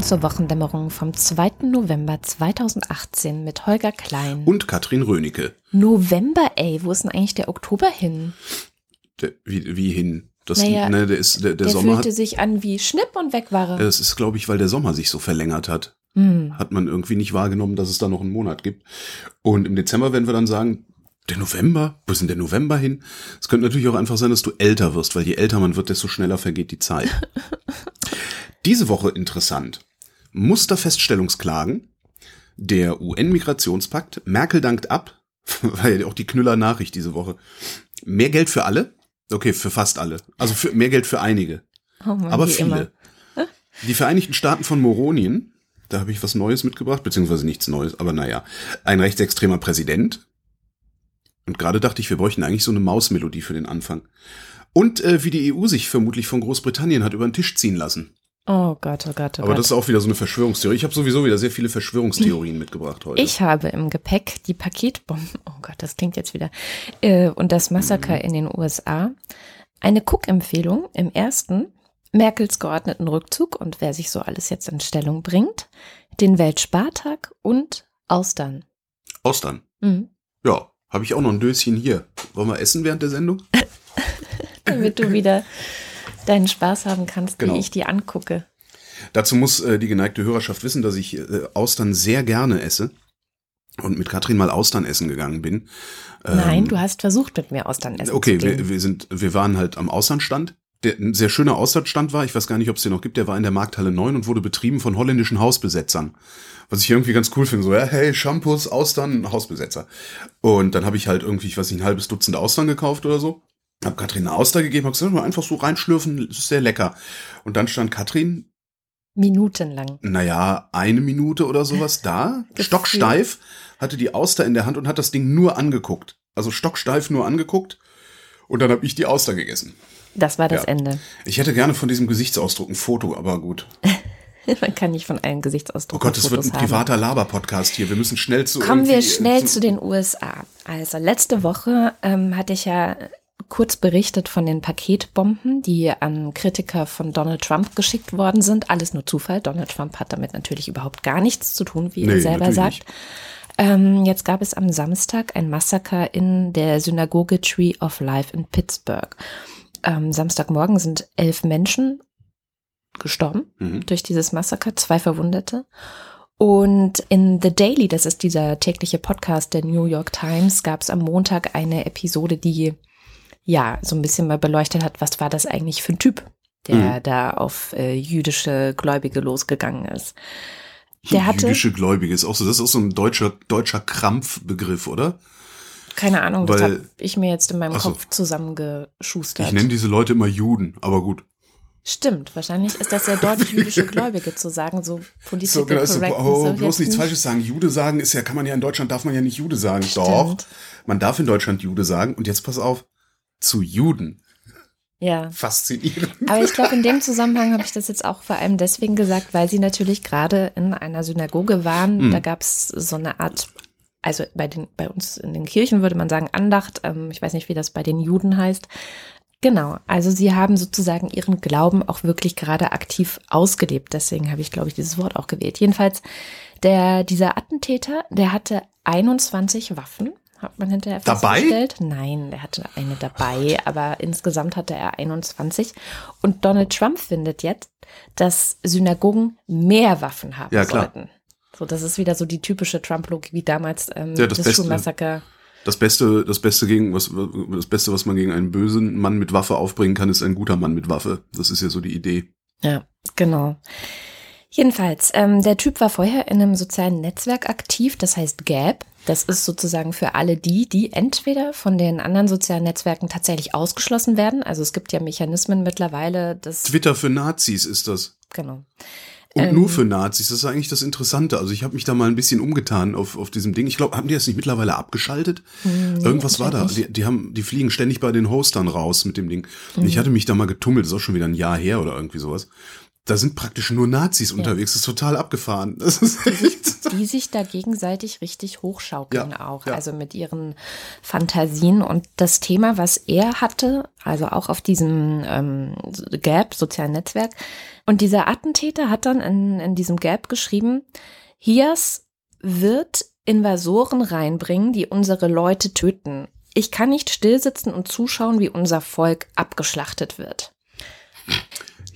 Willkommen zur Wochendämmerung vom 2. November 2018 mit Holger Klein. Und Katrin Rönecke. November, ey, wo ist denn eigentlich der Oktober hin? Der, wie, wie hin? Das, Naja, ne, der, ist, der, der, Der Sommer fühlte hat, sich an wie Schnipp und weg war er. das ist, glaube ich, weil der Sommer sich so verlängert hat. Hm. Hat man irgendwie nicht wahrgenommen, dass es da noch einen Monat gibt. Und im Dezember werden wir dann sagen, der November? Wo ist denn der November hin? Es könnte natürlich auch einfach sein, dass du älter wirst, weil je älter man wird, desto schneller vergeht die Zeit. Diese Woche interessant. Musterfeststellungsklagen. Der UN-Migrationspakt. Merkel dankt ab. War ja auch die Knüller-Nachricht diese Woche. Mehr Geld für alle? Okay, für fast alle. Also für mehr Geld für einige. Oh Mann, Aber viele. immer. Die Vereinigten Staaten von Moronien, da habe ich was Neues mitgebracht, beziehungsweise nichts Neues, aber naja, ein rechtsextremer Präsident. Und gerade dachte ich, wir bräuchten eigentlich so eine Mausmelodie für den Anfang. Und äh, wie die EU sich vermutlich von Großbritannien hat über den Tisch ziehen lassen. Oh Gott, oh Gott, oh Aber Gott. das ist auch wieder so eine Verschwörungstheorie. Ich habe sowieso wieder sehr viele Verschwörungstheorien mitgebracht heute. Ich habe im Gepäck die Paketbomben, oh Gott, das klingt jetzt wieder, äh, und das Massaker Mhm. in den USA. Eine Cook-Empfehlung im ersten, Merkels geordneten Rückzug und wer sich so alles jetzt in Stellung bringt, den Weltspartag und Austern. Austern. Mhm. Ja, habe ich auch noch ein Döschen hier. Wollen wir essen während der Sendung? Damit du wieder deinen Spaß haben kannst, Genau. wie ich die angucke. Dazu muss äh, die geneigte Hörerschaft wissen, dass ich äh, Austern sehr gerne esse und mit Katrin mal Austern essen gegangen bin. Nein, Ähm, du hast versucht, mit mir Austern essen Okay, zu gehen. wir, wir sind, wir waren halt am Austernstand. Der ein sehr schöner Austernstand war. Ich weiß gar nicht, ob es den noch gibt. Der war in der Markthalle 9 und wurde betrieben von holländischen Hausbesetzern. Was ich irgendwie ganz cool finde. So, ja, hey, Shampoos, Austern, Hausbesetzer. Und dann habe ich halt irgendwie, ich weiß nicht, ein halbes Dutzend Austern gekauft oder so. Hab Katrin eine Auster gegeben, hab gesagt, einfach so reinschlürfen, das ist sehr lecker. Und dann stand Katrin, Minutenlang. naja, eine Minute oder sowas da, stocksteif, hatte die Auster in der Hand und hat das Ding nur angeguckt. Also stocksteif nur angeguckt. Und dann habe ich die Auster gegessen. Das war das Ja. Ende. Ich hätte gerne von diesem Gesichtsausdruck ein Foto, aber gut. Man kann nicht von allen Oh Gesichtsausdrucken Gott, es wird ein Fotos privater Laber-Podcast hier. Wir müssen schnell zu. Kommen wir äh, schnell zu den USA. Also letzte Woche ähm, hatte ich ja kurz berichtet von den Paketbomben, die an Kritiker von Donald Trump geschickt worden sind. Alles nur Zufall. Donald Trump hat damit natürlich überhaupt gar nichts zu tun, wie er Nee, selber natürlich sagt. Ähm, jetzt gab es am Samstag ein Massaker in der Synagoge Tree of Life in Pittsburgh. Ähm, Samstagmorgen sind elf Menschen gestorben Mhm. durch dieses Massaker, zwei Verwundete. Und in The Daily, das ist dieser tägliche Podcast der New York Times, gab es am Montag eine Episode, die ja so ein bisschen mal beleuchtet hat, was war das eigentlich für ein Typ, der Mhm. da auf äh, jüdische Gläubige losgegangen ist. Der hatte, Jüdische Gläubige ist auch so. Das ist auch so ein deutscher, deutscher Krampfbegriff, oder? keine Ahnung, das weil- habe ich mir jetzt in meinem Ach so. Kopf zusammengeschustert. Ich nenne diese Leute immer Juden, aber gut. Stimmt, wahrscheinlich ist das ja dort jüdische Gläubige zu sagen, so political So, genau, so, oh, bloß nichts nicht- Falsches sagen. Jude sagen ist ja, kann man ja in Deutschland, darf man ja nicht Jude sagen. Doch. Stimmt. Man darf in Deutschland Jude sagen. Und jetzt pass auf. Zu Juden. Ja. Faszinierend. Aber ich glaube, in dem Zusammenhang habe ich das jetzt auch vor allem deswegen gesagt, weil sie natürlich gerade in einer Synagoge waren. Hm. Da gab es so eine Art, also bei, den, bei uns in den Kirchen würde man sagen Andacht. Ähm, ich weiß nicht, wie das bei den Juden heißt. Genau, also sie haben sozusagen ihren Glauben auch wirklich gerade aktiv ausgelebt. Deswegen habe ich, glaube ich, dieses Wort auch gewählt. Jedenfalls, der, dieser Attentäter, der hatte 21 Waffen, hat man hinterher Dabei? festgestellt. Nein, der hatte eine dabei, aber insgesamt hatte er 21. Und Donald Trump findet jetzt, dass Synagogen mehr Waffen haben Ja, klar. sollten. So, das ist wieder so die typische Trump-Logik wie damals ähm, Ja, das das, Beste. Schulmassaker. Das Beste, das Beste gegen, was, das Beste, was man gegen einen bösen Mann mit Waffe aufbringen kann, ist ein guter Mann mit Waffe. Das ist ja so die Idee. Ja, genau. Jedenfalls, ähm, der Typ war vorher in einem sozialen Netzwerk aktiv, das heißt Gap. Das ist sozusagen für alle die, die entweder von den anderen sozialen Netzwerken tatsächlich ausgeschlossen werden. Also es gibt ja Mechanismen mittlerweile, das Twitter für Nazis ist das. genau. Und Ähm. nur für Nazis, das ist eigentlich das Interessante. Also ich habe mich da mal ein bisschen umgetan auf, auf diesem Ding. Ich glaube, haben die das nicht mittlerweile abgeschaltet? Hm, Irgendwas war da. Die, die haben, die fliegen ständig bei den Hostern raus mit dem Ding. Und Mhm. ich hatte mich da mal getummelt, das ist auch schon wieder ein Jahr her oder irgendwie sowas. Da sind praktisch nur Nazis unterwegs. Das ist total abgefahren. Das ist die, sich, die sich da gegenseitig richtig hochschaukeln Ja, auch, ja. also mit ihren Fantasien. Und das Thema, was er hatte, also auch auf diesem ähm, Gap, sozialen Netzwerk, und dieser Attentäter hat dann in, in diesem Gap geschrieben, Hias wird Invasoren reinbringen, die unsere Leute töten. Ich kann nicht stillsitzen und zuschauen, wie unser Volk abgeschlachtet wird.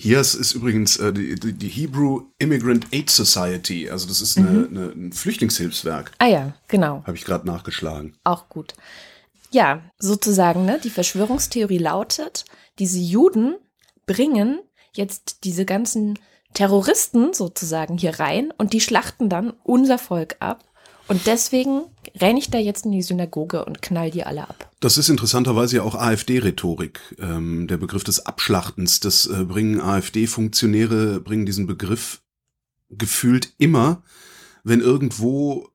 Hias ist übrigens äh, die, die die Hebrew Immigrant Aid Society. Also das ist eine, Mhm. eine, ein Flüchtlingshilfswerk. Ah ja, genau. Habe ich gerade nachgeschlagen. Auch gut. Ja, sozusagen, ne? Die Verschwörungstheorie lautet, diese Juden bringen jetzt diese ganzen Terroristen sozusagen hier rein und die schlachten dann unser Volk ab. Und deswegen renne ich da jetzt in die Synagoge und knall die alle ab. Das ist interessanterweise ja auch AfD-Rhetorik. Ähm, der Begriff des Abschlachtens, das äh, bringen AfD-Funktionäre, bringen diesen Begriff gefühlt immer, wenn irgendwo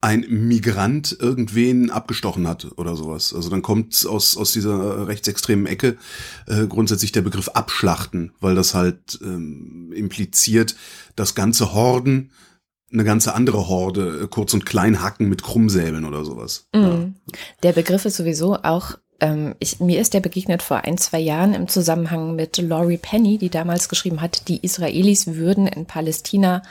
ein Migrant irgendwen abgestochen hat oder sowas. Also dann kommt aus, aus dieser rechtsextremen Ecke äh, grundsätzlich der Begriff Abschlachten, weil das halt ähm, impliziert, dass ganze Horden eine ganze andere Horde äh, kurz und klein hacken mit Krummsäbeln oder sowas. Mhm. Der Begriff ist sowieso auch, ähm, ich, mir ist der begegnet vor ein, zwei Jahren im Zusammenhang mit Laurie Penny, die damals geschrieben hat, die Israelis würden in Palästina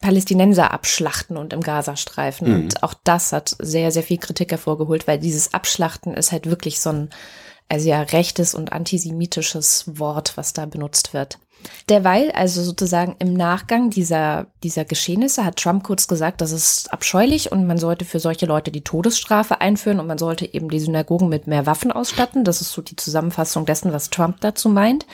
Palästinenser abschlachten und im Gazastreifen. Mhm. Und auch das hat sehr, sehr viel Kritik hervorgeholt, weil dieses Abschlachten ist halt wirklich so ein, also ja, rechtes und antisemitisches Wort, was da benutzt wird. Derweil, also sozusagen im Nachgang dieser, dieser Geschehnisse, hat Trump kurz gesagt, das ist abscheulich und man sollte für solche Leute die Todesstrafe einführen und man sollte eben die Synagogen mit mehr Waffen ausstatten. Das ist so die Zusammenfassung dessen, was Trump dazu meint.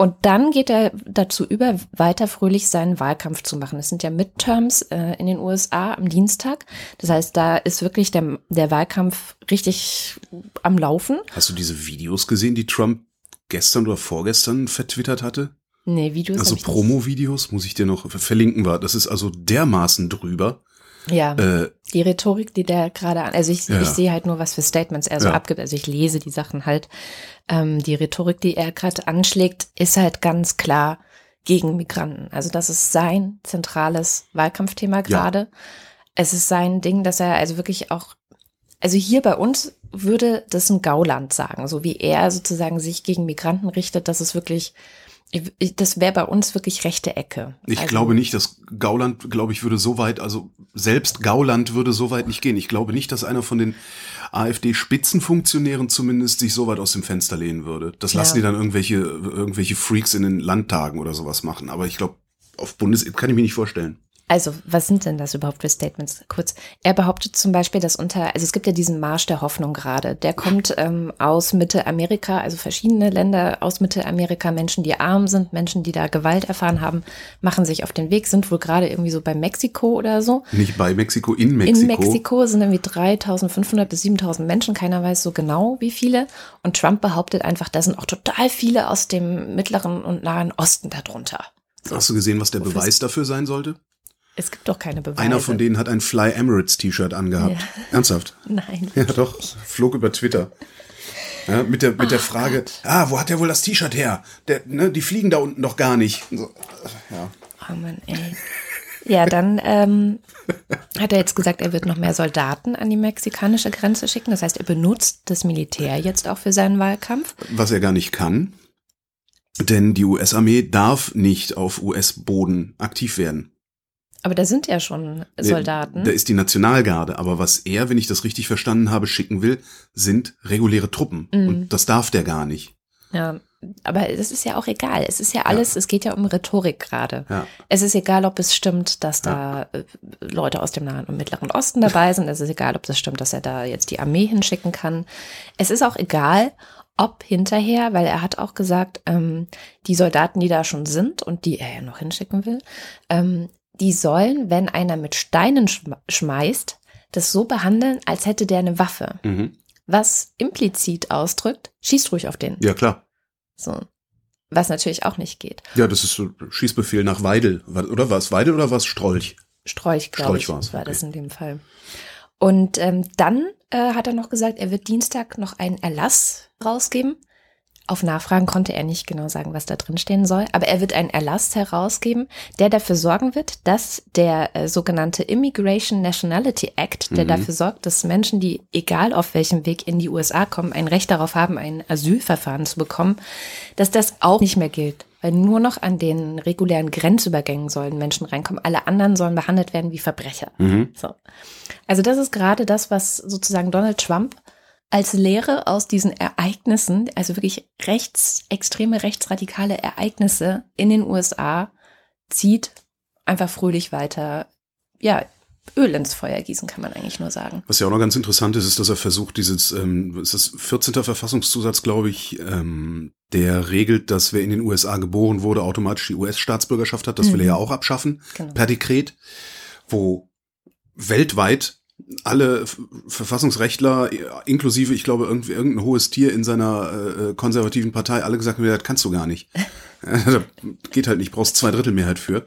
Und dann geht er dazu über, weiter fröhlich seinen Wahlkampf zu machen. Es sind ja Midterms äh, in den USA am Dienstag. Das heißt, da ist wirklich der, der Wahlkampf richtig am Laufen. Hast du diese Videos gesehen, die Trump gestern oder vorgestern vertwittert hatte? Nee, Videos. Also. Promo-Videos muss ich dir noch verlinken war. Das ist also dermaßen drüber. Ja, Äh, die Rhetorik, die der gerade an, also ich, Ja. ich sehe halt nur, was für Statements er so Ja. abgibt. Also ich lese die Sachen halt. Ähm, die Rhetorik, die er gerade anschlägt, ist halt ganz klar gegen Migranten. Also das ist sein zentrales Wahlkampfthema gerade. Es ist sein Ding, dass er also wirklich auch, also hier bei uns würde das ein Gauland sagen, so wie er sozusagen sich gegen Migranten richtet, das ist wirklich, ich- das wäre bei uns wirklich rechte Ecke. ich also, glaube nicht, dass Gauland, glaube ich, würde so weit, also selbst Gauland würde so weit nicht gehen. Ich glaube nicht, dass einer von den AfD-Spitzenfunktionären zumindest sich so weit aus dem Fenster lehnen würde. Das lassen Ja. die dann irgendwelche, irgendwelche Freaks in den Landtagen oder sowas machen. Aber ich glaube, auf Bundes kann ich mir nicht vorstellen. Also, was sind denn das überhaupt für Statements? Kurz. Er behauptet zum Beispiel, dass unter, also es gibt ja diesen Marsch der Hoffnung gerade. Der kommt ähm, aus Mittelamerika, also verschiedene Länder aus Mittelamerika. Menschen, die arm sind, Menschen, die da Gewalt erfahren haben, machen sich auf den Weg, sind wohl gerade irgendwie so bei Mexiko oder so. Nicht bei Mexiko, in Mexiko. In Mexiko sind irgendwie 3500 bis 7000 Menschen, keiner weiß so genau wie viele. Und Trump behauptet einfach, da sind auch total viele aus dem Mittleren und Nahen Osten darunter. Hast du gesehen, was der Beweis dafür sein sollte? Es gibt doch keine Beweise. Einer von denen hat ein Fly Emirates T-Shirt angehabt. Ja. Ernsthaft? Nein. Ja, doch. Flog über Twitter. Ja, mit der, mit der Frage, ah, wo hat der wohl das T-Shirt her? Der, ne, die fliegen da unten doch gar nicht. So, ja. Oh Mann, ey. Ja, dann ähm, hat er jetzt gesagt, er wird noch mehr Soldaten an die mexikanische Grenze schicken. Das heißt, er benutzt das Militär jetzt auch für seinen Wahlkampf. Was er gar nicht kann, denn die US-Armee darf nicht auf US-Boden aktiv werden. Aber da sind ja schon Soldaten. Da ist die Nationalgarde, aber was er, wenn ich das richtig verstanden habe, schicken will, sind reguläre Truppen. Mhm. Und das darf der gar nicht. Ja, aber das ist ja auch egal. Es ist ja alles, es geht ja um Rhetorik gerade. Ja. Es ist egal, ob es stimmt, dass da äh, Leute aus dem Nahen und Mittleren Osten dabei sind. Es ist egal, ob das stimmt, dass er da jetzt die Armee hinschicken kann. Es ist auch egal, ob hinterher, weil er hat auch gesagt, ähm, die Soldaten, die da schon sind und die er ja noch hinschicken will, ähm, die sollen, wenn einer mit Steinen schm- schmeißt, das so behandeln, als hätte der eine Waffe. Mhm. Was implizit ausdrückt, schießt ruhig auf den. Ja, klar. So. Was natürlich auch nicht geht. Ja, das ist so Schießbefehl nach Weidel. Oder was? Weidel oder was? Strolch? Strolch, glaube ich, war's, war das okay. in dem Fall. Und ähm, dann äh, hat er noch gesagt, er wird Dienstag noch einen Erlass rausgeben. Auf Nachfragen konnte er nicht genau sagen, was da drin stehen soll, aber er wird einen Erlass herausgeben, der dafür sorgen wird, dass der äh, sogenannte Immigration Nationality Act, der Mhm. dafür sorgt, dass Menschen, die egal auf welchem Weg in die USA kommen, ein Recht darauf haben, ein Asylverfahren zu bekommen, dass das auch nicht mehr gilt. Weil nur noch an den regulären Grenzübergängen sollen Menschen reinkommen. Alle anderen sollen behandelt werden wie Verbrecher. Mhm. So. Also das ist gerade das, was sozusagen Donald Trump als Lehre aus diesen Ereignissen, also wirklich rechtsextreme, rechtsradikale Ereignisse in den USA zieht, einfach fröhlich weiter, ja, Öl ins Feuer gießen, kann man eigentlich nur sagen. Was ja auch noch ganz interessant ist, ist, dass er versucht, dieses, ähm, ist das 14. Verfassungszusatz, glaube ich, ähm, der regelt, dass wer in den USA geboren wurde, automatisch die US-Staatsbürgerschaft hat. Das will er Mhm. ja auch abschaffen, Genau. per Dekret, wo weltweit alle Verfassungsrechtler, äh, inklusive, ich glaube, irgendwie irgendein hohes Tier in seiner äh, konservativen Partei, alle gesagt haben, das kannst du gar nicht. Geht halt nicht, brauchst zwei Drittel Mehrheit für.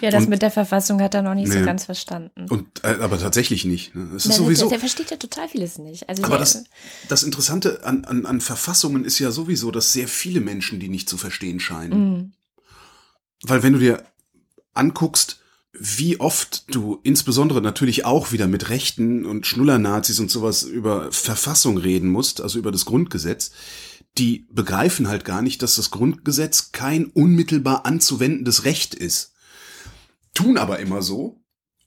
Ja, das Und- mit der Verfassung hat er noch nicht Nee. so ganz verstanden. Und äh, aber tatsächlich nicht. ne? Es ist Na, sowieso. Der, der versteht ja total vieles nicht. Also Aber das, das Interessante an, an, an Verfassungen ist ja sowieso, dass sehr viele Menschen die nicht zu verstehen scheinen. Mm, Weil wenn du dir anguckst, wie oft du insbesondere natürlich auch wieder mit Rechten und Schnullernazis und sowas über Verfassung reden musst, also über das Grundgesetz, die begreifen halt gar nicht, dass das Grundgesetz kein unmittelbar anzuwendendes Recht ist. Tun aber immer so,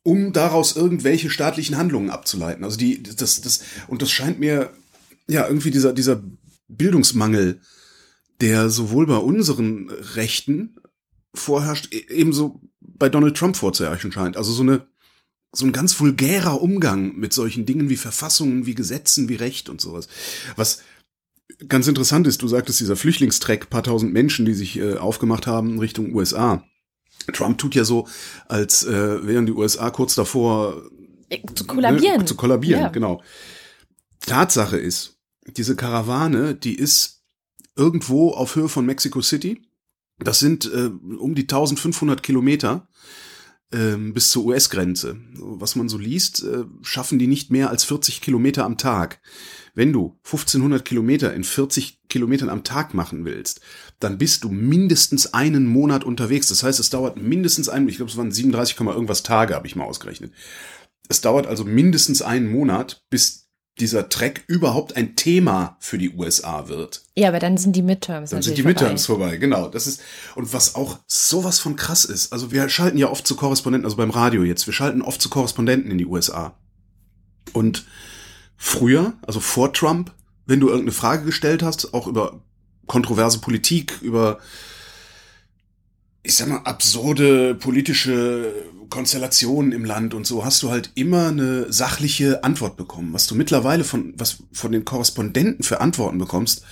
um daraus irgendwelche staatlichen Handlungen abzuleiten. Also die, das, das, und das scheint mir, ja, irgendwie dieser, dieser Bildungsmangel, der sowohl bei unseren Rechten vorherrscht, e- ebenso bei Donald Trump vorzuherrschen scheint. Also so eine, so ein ganz vulgärer Umgang mit solchen Dingen wie Verfassungen, wie Gesetzen, wie Recht und sowas. Was ganz interessant ist, du sagtest, dieser Flüchtlingstreck, paar tausend Menschen, die sich äh, aufgemacht haben Richtung USA. Trump tut ja so, als äh, wären die USA kurz davor äh, zu kollabieren. Ne, zu kollabieren, Ja. genau. Tatsache ist, diese Karawane, die ist irgendwo auf Höhe von Mexico City. Das sind äh, um die 1500 Kilometer ähm, bis zur US-Grenze. Was man so liest, äh, schaffen die nicht mehr als 40 Kilometer am Tag. Wenn du 1500 Kilometer in 40 Kilometern am Tag machen willst, dann bist du mindestens einen Monat unterwegs. Das heißt, es dauert mindestens einen, ich glaube, es waren 37, Komma irgendwas Tage, habe ich mal ausgerechnet. Es dauert also mindestens einen Monat, bis dieser Trek überhaupt ein Thema für die USA wird. Ja, aber dann sind die Midterms. Dann sind die vorbei. Midterms vorbei, genau. Das ist, und was auch sowas von krass ist, also wir schalten ja oft zu Korrespondenten, also beim Radio jetzt, wir schalten oft zu Korrespondenten in die USA. Und früher, also vor Trump, wenn du irgendeine Frage gestellt hast, auch über kontroverse Politik, über, ich sag mal, absurde politische Konstellationen im Land und so, hast du halt immer eine sachliche Antwort bekommen. Was du mittlerweile von, was von den Korrespondenten für Antworten bekommst,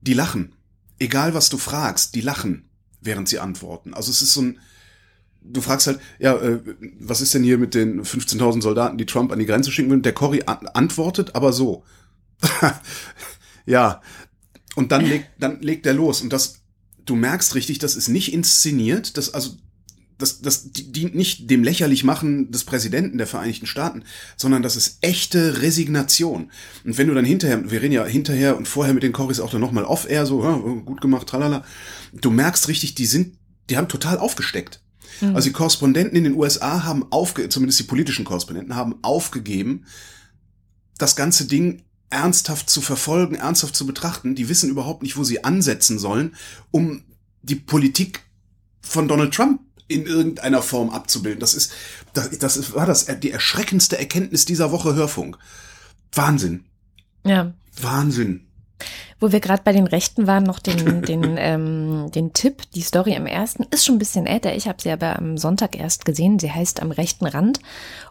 die lachen. Egal was du fragst, die lachen, während sie antworten. Also es ist so ein, du fragst halt, ja, äh, was ist denn hier mit den 15.000 Soldaten, die Trump an die Grenze schicken will? Der Cory an antwortet aber so. ja. Und dann legt, dann legt er los. Und das, du merkst richtig, das ist nicht inszeniert, das, also, das, das dient nicht dem lächerlich machen des Präsidenten der Vereinigten Staaten, sondern das ist echte Resignation. Und wenn du dann hinterher, wir reden ja hinterher und vorher mit den Corys auch dann nochmal off-air, so, ja, gut gemacht, tralala, du merkst richtig, die sind, die haben total aufgesteckt. Mhm. Also die Korrespondenten in den USA haben aufge, zumindest die politischen Korrespondenten haben aufgegeben, das ganze Ding ernsthaft zu verfolgen, ernsthaft zu betrachten. Die wissen überhaupt nicht, wo sie ansetzen sollen, um die Politik von Donald Trump in irgendeiner Form abzubilden. Das ist, das, das ist, war das die erschreckendste Erkenntnis dieser Woche Hörfunk. Wahnsinn. ja. Wahnsinn. Wo wir gerade bei den Rechten waren, noch den, den, ähm, den Tipp, die Story im ersten ist schon ein bisschen älter. Ich habe sie aber am Sonntag erst gesehen. Sie heißt Am rechten Rand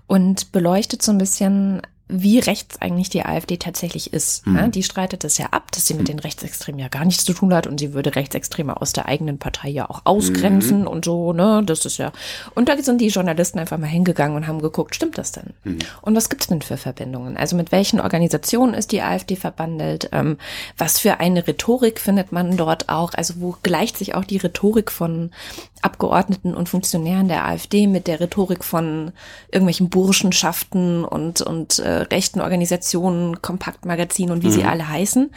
und beleuchtet so ein bisschen, wie rechts eigentlich die AfD tatsächlich ist. Mhm. Die streitet es ja ab, dass sie mit den Rechtsextremen ja gar nichts zu tun hat und sie würde Rechtsextreme aus der eigenen Partei ja auch ausgrenzen Mhm. und so, ne? Das ist ja. Und da sind die Journalisten einfach mal hingegangen und haben geguckt, stimmt das denn? Mhm. Und was gibt's denn für Verbindungen? Also mit welchen Organisationen ist die AfD verbandelt? Ähm, was für eine Rhetorik findet man dort auch? Also wo gleicht sich auch die Rhetorik von Abgeordneten und Funktionären der AfD mit der Rhetorik von irgendwelchen Burschenschaften und, und äh, rechten Organisationen, Kompaktmagazinen und wie sie Mhm. alle heißen.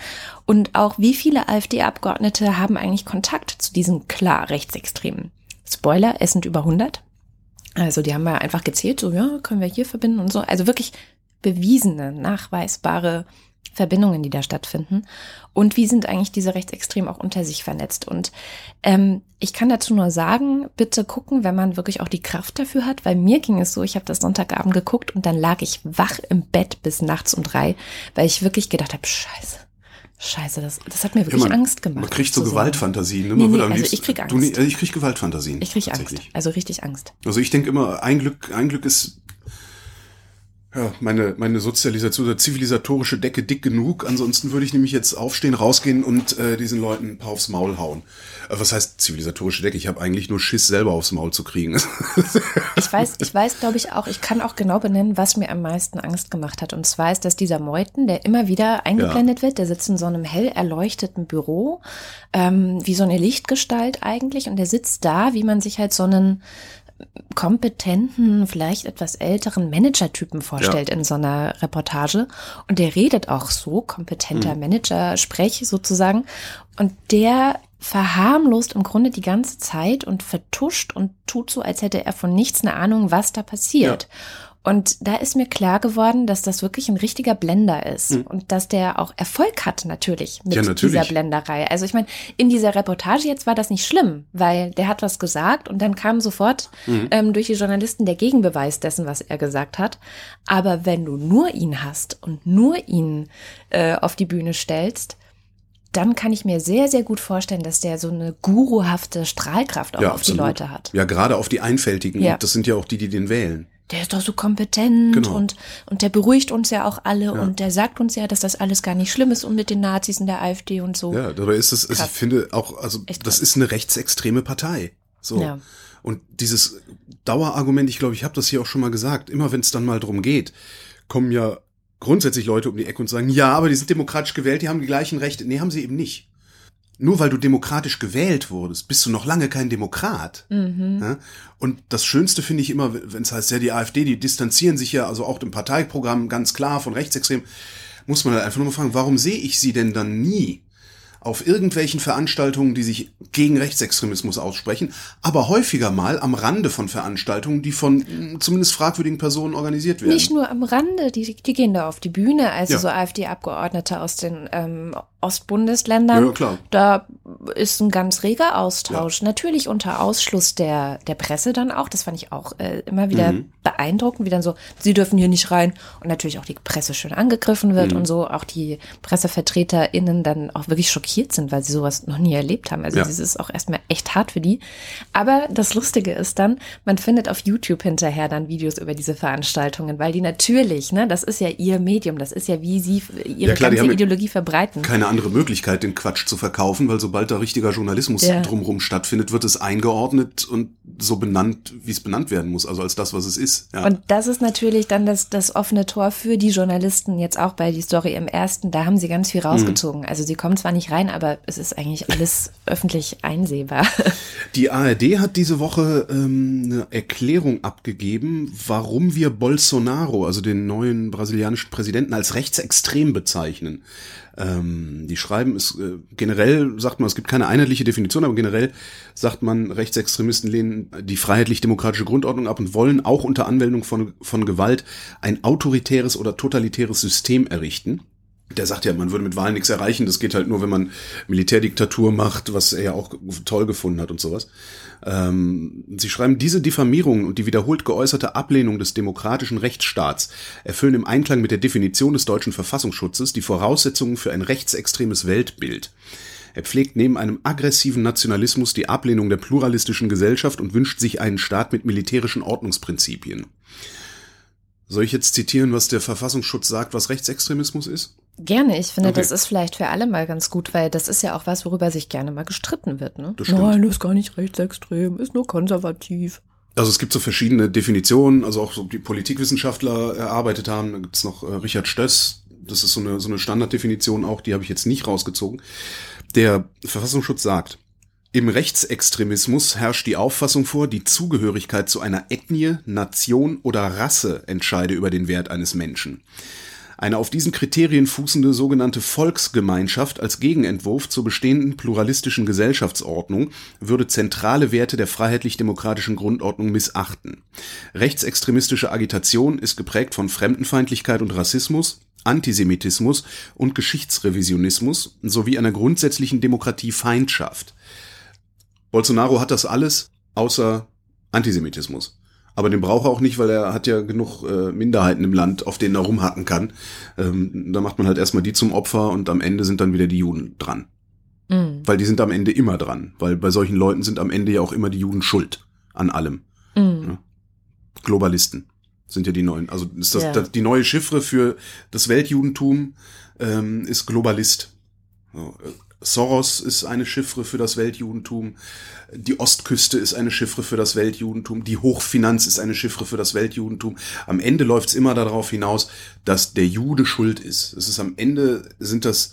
Und auch wie viele AfD-Abgeordnete haben eigentlich Kontakt zu diesen klar Rechtsextremen. Spoiler, es sind über 100. Also die haben wir einfach gezählt, so ja, können wir hier verbinden und so. Also wirklich bewiesene, nachweisbare Verbindungen, die da stattfinden. Und wie sind eigentlich diese Rechtsextremen auch unter sich vernetzt? Und ähm, ich kann dazu nur sagen, bitte gucken, wenn man wirklich auch die Kraft dafür hat, weil mir ging es so, ich habe das Sonntagabend geguckt und dann lag ich wach im Bett bis nachts um drei, weil ich wirklich gedacht habe, scheiße. Scheiße, das, das hat mir wirklich Ja, man, Angst gemacht. Man kriegt so. Gewaltfantasien. Ne? Nee, Man nee, also liebsten- ich krieg Du, nee, Angst. also ich krieg Gewaltfantasien. Ich kriege Angst. Also richtig Angst. Also ich denke immer, ein Glück, ein Glück ist ja, meine, meine Sozialisation oder zivilisatorische Decke dick genug. Ansonsten würde ich nämlich jetzt aufstehen, rausgehen und äh, diesen Leuten ein paar aufs Maul hauen. Äh, was heißt zivilisatorische Decke? Ich habe eigentlich nur Schiss, selber aufs Maul zu kriegen. Ich weiß, ich weiß, glaube ich, auch, ich kann auch genau benennen, was mir am meisten Angst gemacht hat. Und zwar ist das dieser Meuthen, der immer wieder eingeblendet wird. Der sitzt in so einem hell erleuchteten Büro, ähm, wie so eine Lichtgestalt eigentlich. Und der sitzt da, wie man sich halt so einen kompetenten, vielleicht etwas älteren Managertypen vorstellt in so einer Reportage. Und der redet auch so, kompetenter Manager-Sprech sozusagen. Und der verharmlost im Grunde die ganze Zeit und vertuscht und tut so, als hätte er von nichts eine Ahnung, was da passiert. Und da ist mir klar geworden, dass das wirklich ein richtiger Blender ist und dass der auch Erfolg hat natürlich mit Ja, natürlich. dieser Blenderei. Also ich meine, in dieser Reportage jetzt war das nicht schlimm, weil der hat was gesagt und dann kam sofort ähm, durch die Journalisten der Gegenbeweis dessen, was er gesagt hat. Aber wenn du nur ihn hast und nur ihn äh, auf die Bühne stellst, dann kann ich mir sehr, sehr gut vorstellen, dass der so eine guruhafte Strahlkraft auch auf die absolut. Leute hat. Ja, gerade auf die Einfältigen. Ja. Und das sind ja auch die, die den wählen. Der ist doch so kompetent Genau. und, und der beruhigt uns ja auch alle und der sagt uns ja, dass das alles gar nicht schlimm ist und mit den Nazis in der AfD und so. Ja, dabei ist es, also ich finde auch, also Echt das krass. ist eine rechtsextreme Partei. So. Ja. Und dieses Dauerargument, ich glaube, ich habe das hier auch schon mal gesagt, immer wenn es dann mal drum geht, kommen ja grundsätzlich Leute um die Ecke und sagen, ja, aber die sind demokratisch gewählt, die haben die gleichen Rechte. Nee, haben sie eben nicht. Nur weil du demokratisch gewählt wurdest, bist du noch lange kein Demokrat. Mhm. Ja? Und das Schönste finde ich immer, wenn es heißt, ja, die AfD, die distanzieren sich ja, also auch im Parteiprogramm ganz klar von Rechtsextremen, muss man halt einfach nur mal fragen, warum sehe ich sie denn dann nie auf irgendwelchen Veranstaltungen, die sich gegen Rechtsextremismus aussprechen, aber häufiger mal am Rande von Veranstaltungen, die von mh, zumindest fragwürdigen Personen organisiert werden. Nicht nur am Rande, die, die gehen da auf die Bühne, also Ja. so AfD-Abgeordnete aus den ähm, Ostbundesländern. Ja, klar. Da ist ein ganz reger Austausch. Natürlich unter Ausschluss der, der Presse dann auch. Das fand ich auch äh, immer wieder Mhm. beeindruckend, wie dann so, sie dürfen hier nicht rein. Und natürlich auch die Presse schön angegriffen wird Mhm. und so auch die PressevertreterInnen dann auch wirklich schockiert sind, weil sie sowas noch nie erlebt haben. Also Ja. das ist auch erstmal echt hart für die. Aber das Lustige ist dann, man findet auf YouTube hinterher dann Videos über diese Veranstaltungen, weil die natürlich, ne, das ist ja ihr Medium, das ist ja wie sie ihre Ja, klar, ganze ja Ideologie verbreiten. keine andere Möglichkeit, den Quatsch zu verkaufen, weil sobald da richtiger Journalismus Ja. drumherum stattfindet, wird es eingeordnet und so benannt, wie es benannt werden muss, also als das, was es ist. Ja. Und das ist natürlich dann das, das offene Tor für die Journalisten, jetzt auch bei die Story im ersten, da haben sie ganz viel rausgezogen. Mhm. Also sie kommen zwar nicht rein, aber es ist eigentlich alles öffentlich einsehbar. Die ARD hat diese Woche ähm, eine Erklärung abgegeben, warum wir Bolsonaro, also den neuen brasilianischen Präsidenten, als rechtsextrem bezeichnen. Ähm, die schreiben es äh, generell, sagt man, es gibt keine einheitliche Definition, aber generell sagt man, Rechtsextremisten lehnen die freiheitlich-demokratische Grundordnung ab und wollen auch unter Anwendung von, von Gewalt ein autoritäres oder totalitäres System errichten. Der sagt ja, man würde mit Wahlen nichts erreichen. Das geht halt nur, wenn man Militärdiktatur macht, was er ja auch toll gefunden hat und sowas. Ähm, sie schreiben, diese Diffamierungen und die wiederholt geäußerte Ablehnung des demokratischen Rechtsstaats erfüllen im Einklang mit der Definition des deutschen Verfassungsschutzes die Voraussetzungen für ein rechtsextremes Weltbild. Er pflegt neben einem aggressiven Nationalismus die Ablehnung der pluralistischen Gesellschaft und wünscht sich einen Staat mit militärischen Ordnungsprinzipien. Soll ich jetzt zitieren, was der Verfassungsschutz sagt, was Rechtsextremismus ist? Gerne, ich finde, Okay. das ist vielleicht für alle mal ganz gut, weil das ist ja auch was, worüber sich gerne mal gestritten wird. Ne? Das. Nein, das ist gar nicht rechtsextrem, ist nur konservativ. Also es gibt so verschiedene Definitionen, also auch so die Politikwissenschaftler erarbeitet haben. Da gibt's noch äh, Richard Stöss, das ist so eine, so eine Standarddefinition auch, die habe ich jetzt nicht rausgezogen. Der Verfassungsschutz sagt, Im Rechtsextremismus herrscht die Auffassung vor, die Zugehörigkeit zu einer Ethnie, Nation oder Rasse entscheide über den Wert eines Menschen. Eine auf diesen Kriterien fußende sogenannte Volksgemeinschaft als Gegenentwurf zur bestehenden pluralistischen Gesellschaftsordnung würde zentrale Werte der freiheitlich-demokratischen Grundordnung missachten. Rechtsextremistische Agitation ist geprägt von Fremdenfeindlichkeit und Rassismus, Antisemitismus und Geschichtsrevisionismus sowie einer grundsätzlichen Demokratiefeindschaft. Bolsonaro hat das alles außer Antisemitismus. Aber den braucht er auch nicht, weil er hat ja genug äh, Minderheiten im Land, auf denen er rumhacken kann. Ähm, da macht man halt erstmal die zum Opfer und am Ende sind dann wieder die Juden dran. Mhm. Weil die sind am Ende immer dran. Weil bei solchen Leuten sind am Ende ja auch immer die Juden schuld an allem. Mhm. Ja? Globalisten sind ja die neuen. Also ist das, ja. das die neue Chiffre für das Weltjudentum ähm, ist Globalist. So, äh, Soros ist eine Chiffre für das Weltjudentum. Die Ostküste ist eine Chiffre für das Weltjudentum. Die Hochfinanz ist eine Chiffre für das Weltjudentum. Am Ende läuft es immer darauf hinaus, dass der Jude schuld ist. Es ist am Ende sind das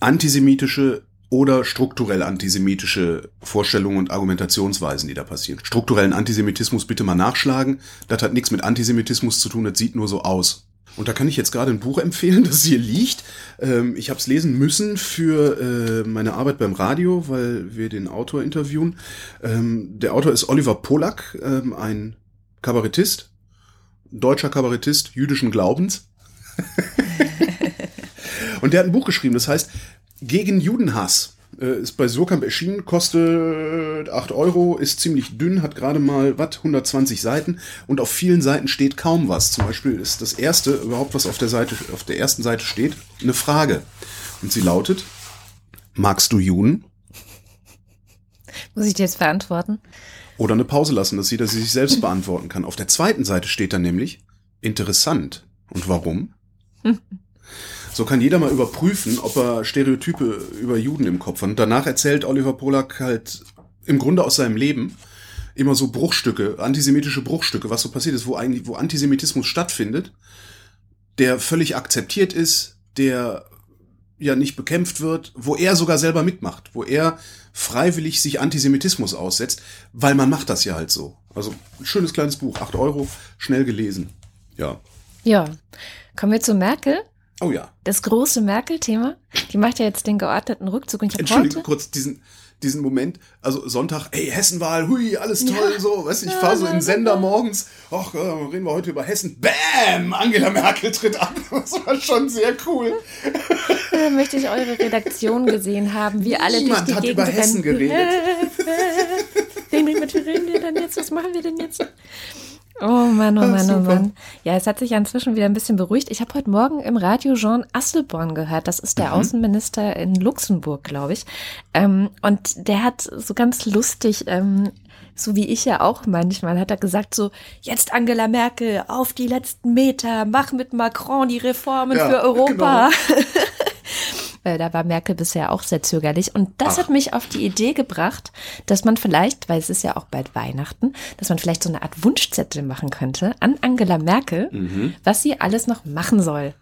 antisemitische oder strukturell antisemitische Vorstellungen und Argumentationsweisen, die da passieren. Strukturellen Antisemitismus bitte mal nachschlagen. Das hat nichts mit Antisemitismus zu tun, das sieht nur so aus. Und da kann ich jetzt gerade ein Buch empfehlen, das hier liegt. Ähm, ich habe es lesen müssen für äh, meine Arbeit beim Radio, weil wir den Autor interviewen. Ähm, der Autor ist Oliver Polak, ähm, ein Kabarettist, deutscher Kabarettist jüdischen Glaubens. Und der hat ein Buch geschrieben, das heißt Gegen Judenhass. Äh, ist bei Surkamp erschienen, kostet 8 Euro, ist ziemlich dünn, hat gerade mal, was, 120 Seiten und auf vielen Seiten steht kaum was. Zum Beispiel ist das erste überhaupt, was auf der Seite, auf der ersten Seite steht, eine Frage. Und sie lautet, magst du Juden? Muss ich dir jetzt beantworten? Oder eine Pause lassen, dass jeder sie sich selbst beantworten kann. Auf der zweiten Seite steht dann nämlich, interessant. Und warum? So kann jeder mal überprüfen, ob er Stereotype über Juden im Kopf hat. Und danach erzählt Oliver Polak halt im Grunde aus seinem Leben immer so Bruchstücke, antisemitische Bruchstücke, was so passiert ist, wo eigentlich, wo Antisemitismus stattfindet, der völlig akzeptiert ist, der ja nicht bekämpft wird, wo er sogar selber mitmacht, wo er freiwillig sich Antisemitismus aussetzt, weil man macht das ja halt so. Also ein schönes kleines Buch, acht Euro, schnell gelesen. Ja. Ja. Kommen wir zu Merkel. Oh ja. Das große Merkel-Thema. Die macht ja jetzt den geordneten Rückzug. Und ich Entschuldige heute kurz diesen, diesen Moment, also Sonntag, ey, Hessenwahl, hui, alles toll, ja. so, weißt du, ich fahre so in den Sender morgens, ach, äh, reden wir heute über Hessen, bam, Angela Merkel tritt ab. Das war schon sehr cool. Da möchte ich eure Redaktion gesehen haben, wie alle Niemand durch die hat Gegend über Hessen rennen. geredet. mit reden wir denn jetzt? Was machen wir denn jetzt? Oh Mann, oh Mann, oh Mann. Ja, es hat sich ja inzwischen wieder ein bisschen beruhigt. Ich habe heute Morgen im Radio Jean Asselborn gehört. Das ist der mhm. Außenminister in Luxemburg, glaube ich. Ähm, und der hat so ganz lustig, ähm, so wie ich ja auch manchmal, hat er gesagt so, jetzt Angela Merkel auf die letzten Meter, mach mit Macron die Reformen ja, für Europa. Genau. Äh, da war Merkel bisher auch sehr zögerlich. Und das Ach. hat mich auf die Idee gebracht, dass man vielleicht, weil es ist ja auch bald Weihnachten, dass man vielleicht so eine Art Wunschzettel machen könnte an Angela Merkel, mhm. was sie alles noch machen soll.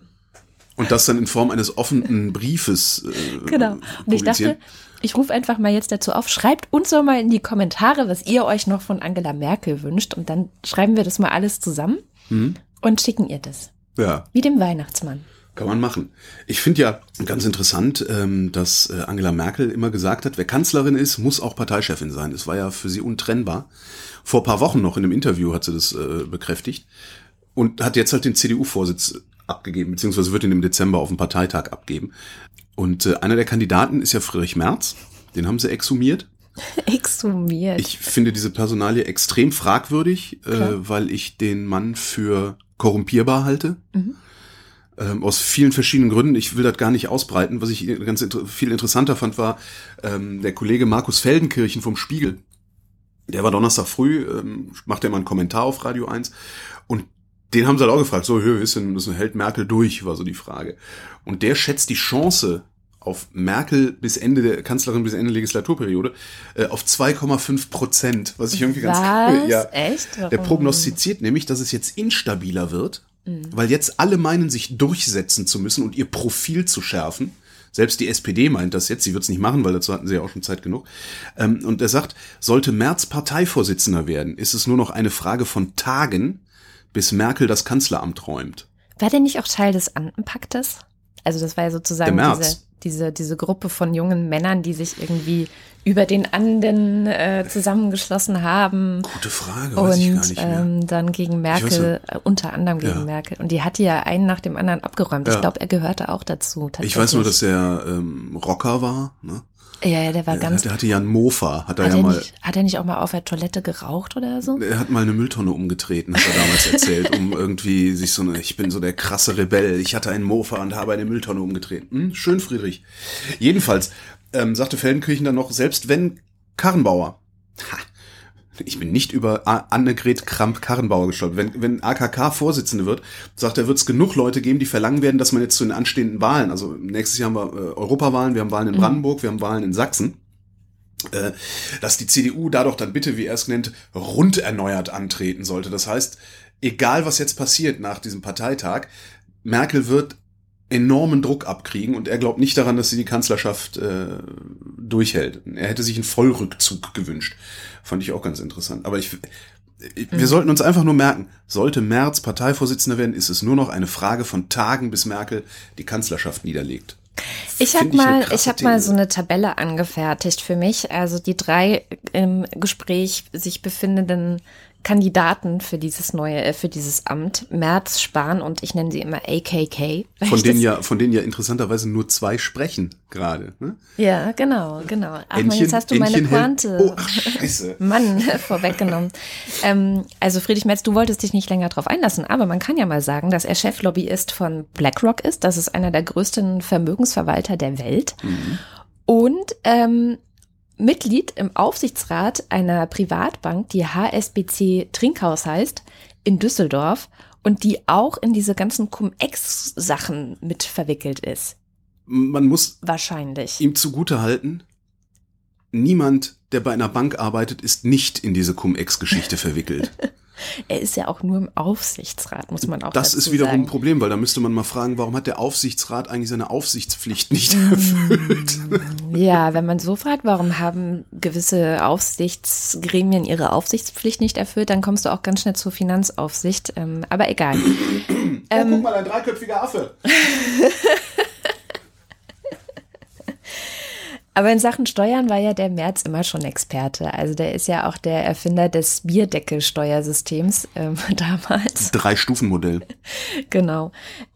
Und das dann in Form eines offenen Briefes. Äh, genau. Und ich dachte, ich rufe einfach mal jetzt dazu auf, schreibt uns doch mal in die Kommentare, was ihr euch noch von Angela Merkel wünscht. Und dann schreiben wir das mal alles zusammen mhm. und schicken ihr das. Ja. Wie dem Weihnachtsmann. Kann man machen. Ich finde ja ganz interessant, ähm, dass äh, Angela Merkel immer gesagt hat, wer Kanzlerin ist, muss auch Parteichefin sein. Das war ja für sie untrennbar. Vor paar Wochen noch in einem Interview hat sie das äh, bekräftigt und hat jetzt halt den CDU-Vorsitz abgegeben, beziehungsweise wird ihn im Dezember auf dem Parteitag abgeben. Und äh, einer der Kandidaten ist ja Friedrich Merz. Den haben sie exhumiert. exhumiert. Ich finde diese Personalie extrem fragwürdig, äh, weil ich den Mann für korrumpierbar halte. Mhm ähm, aus vielen verschiedenen Gründen. Ich will das gar nicht ausbreiten. Was ich ganz inter viel interessanter fand, war ähm, der Kollege Markus Feldenkirchen vom Spiegel. Der war Donnerstag früh, ähm, macht er mal einen Kommentar auf Radio 1 und den haben sie halt auch gefragt, so, ist denn, das hält Merkel durch, war so die Frage. Und der schätzt die Chance auf Merkel bis Ende der Kanzlerin bis Ende der Legislaturperiode äh, auf 2,5 Prozent, was ich irgendwie was? ganz cool, ja. Echt? Warum? Der prognostiziert nämlich, dass es jetzt instabiler wird Mhm. Weil jetzt alle meinen, sich durchsetzen zu müssen und ihr Profil zu schärfen. Selbst die SPD meint das jetzt, sie wird es nicht machen, weil dazu hatten sie ja auch schon Zeit genug. Ähm, und er sagt, sollte Merz Parteivorsitzender werden, ist es nur noch eine Frage von Tagen, bis Merkel das Kanzleramt räumt. War der nicht auch Teil des Andenpaktes? Also das war ja sozusagen Der Merz. Diese, diese, Gruppe von jungen Männern, die sich irgendwie über den Anden äh, zusammengeschlossen haben. Gute Frage, weiß ich gar Und nicht mehr. ähm, dann gegen Merkel, äh, unter anderem gegen Ja. Merkel. Und die hat die ja einen nach dem anderen abgeräumt. Ich Ja. glaube, er gehörte auch dazu. ich weiß nur, dass er ähm, Rocker war. Ne? Ja, ja, der war Der, ganz. der hatte ja einen Mofa, hat er Hat ja er, mal. nicht, hat er nicht auch mal auf der Toilette geraucht oder so? Er hat mal eine Mülltonne umgetreten, hat er damals erzählt, um irgendwie sich so eine, ich bin so der krasse Rebell, ich hatte einen Mofa und habe eine Mülltonne umgetreten. Hm, schön, Friedrich. Jedenfalls ähm, sagte Feldenkirchen dann noch, selbst wenn Karrenbauer, ha, ich bin nicht über Annegret Kramp-Karrenbauer gestolpert, wenn, wenn AKK Vorsitzende wird, sagt er, wird es genug Leute geben, die verlangen werden, dass man jetzt zu den anstehenden Wahlen, also nächstes Jahr haben wir äh, Europawahlen, wir haben Wahlen in Brandenburg, wir haben Wahlen in Sachsen, äh, dass die CDU da doch dann bitte, wie er es nennt, rund erneuert antreten sollte. Das heißt, egal was jetzt passiert nach diesem Parteitag, Merkel wird enormen Druck abkriegen und er glaubt nicht daran, dass sie die Kanzlerschaft äh, durchhält. Er hätte sich einen Vollrückzug gewünscht. Fand ich auch ganz interessant. Aber ich, ich wir sollten uns einfach nur merken, sollte Merz Parteivorsitzender werden, ist es nur noch eine Frage von Tagen, bis Merkel die Kanzlerschaft niederlegt. Ich habe mal, ich habe mal so eine Tabelle angefertigt für mich. Also die drei im Gespräch sich befindenden Kandidaten für dieses neue, äh, für dieses Amt, Merz, Spahn und ich nenne sie immer AKK. Von denen ja, von denen ja interessanterweise nur zwei sprechen gerade. Ne? Ja, genau, genau. Ach Entchen- jetzt hast du meine Entchen hält- Pointe. Oh, ach, scheiße. Mann, vorweggenommen. ähm, also Friedrich Merz, du wolltest dich nicht länger darauf einlassen, aber man kann ja mal sagen, dass er Cheflobbyist von BlackRock ist. Das ist einer der größten Vermögensverwalter der Welt. Und ähm, Mitglied im Aufsichtsrat einer Privatbank, die HSBC Trinkhaus heißt, in Düsseldorf und die auch in diese ganzen Cum-Ex-Sachen mit verwickelt ist. Man muss Wahrscheinlich. ihm zugute halten, niemand, der bei einer Bank arbeitet, ist nicht in diese Cum-Ex-Geschichte verwickelt. Er ist ja auch nur im Aufsichtsrat, muss man auch Das ist wiederum sagen. ein Problem, weil da müsste man mal fragen, warum hat der Aufsichtsrat eigentlich seine Aufsichtspflicht nicht Mm. erfüllt? Ja, wenn man so fragt, warum haben gewisse Aufsichtsgremien ihre Aufsichtspflicht nicht erfüllt, dann kommst du auch ganz schnell zur Finanzaufsicht. Ähm, aber egal. oh, guck mal, ein dreiköpfiger Affe. Aber in Sachen Steuern war ja der Merz immer schon Experte. Also der ist ja auch der Erfinder des Bierdeckelsteuersystems ähm, damals. Drei-Stufen-Modell. Genau.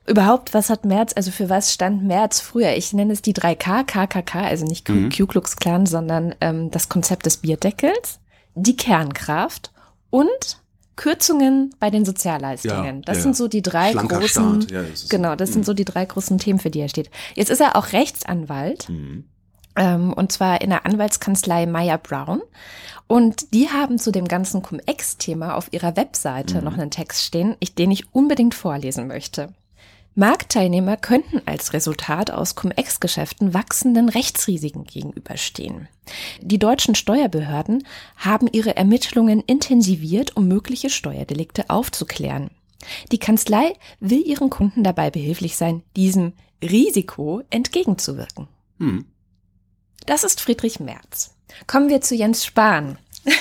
Überhaupt, was hat Merz, also für was stand Merz früher? Ich nenne es die 3K, KKK, also nicht Ku- Ku Klux Klan, sondern ähm, das Konzept des Bierdeckels, die Kernkraft und Kürzungen bei den Sozialleistungen. Ja, das ja, sind so die drei großen, ja, das genau, das sind so die drei großen Themen, für die er steht. Jetzt ist er auch Rechtsanwalt. Mhm. Ähm, und zwar in der Anwaltskanzlei Meyer Brown. Und die haben zu dem ganzen Cum-Ex-Thema auf ihrer Webseite Mhm. noch einen Text stehen, ich, den ich unbedingt vorlesen möchte. Marktteilnehmer könnten als Resultat aus Cum-Ex-Geschäften wachsenden Rechtsrisiken gegenüberstehen. Die deutschen Steuerbehörden haben ihre Ermittlungen intensiviert, um mögliche Steuerdelikte aufzuklären. Die Kanzlei will ihren Kunden dabei behilflich sein, diesem Risiko entgegenzuwirken. Hm. Das ist Friedrich Merz. Kommen wir zu Jens Spahn.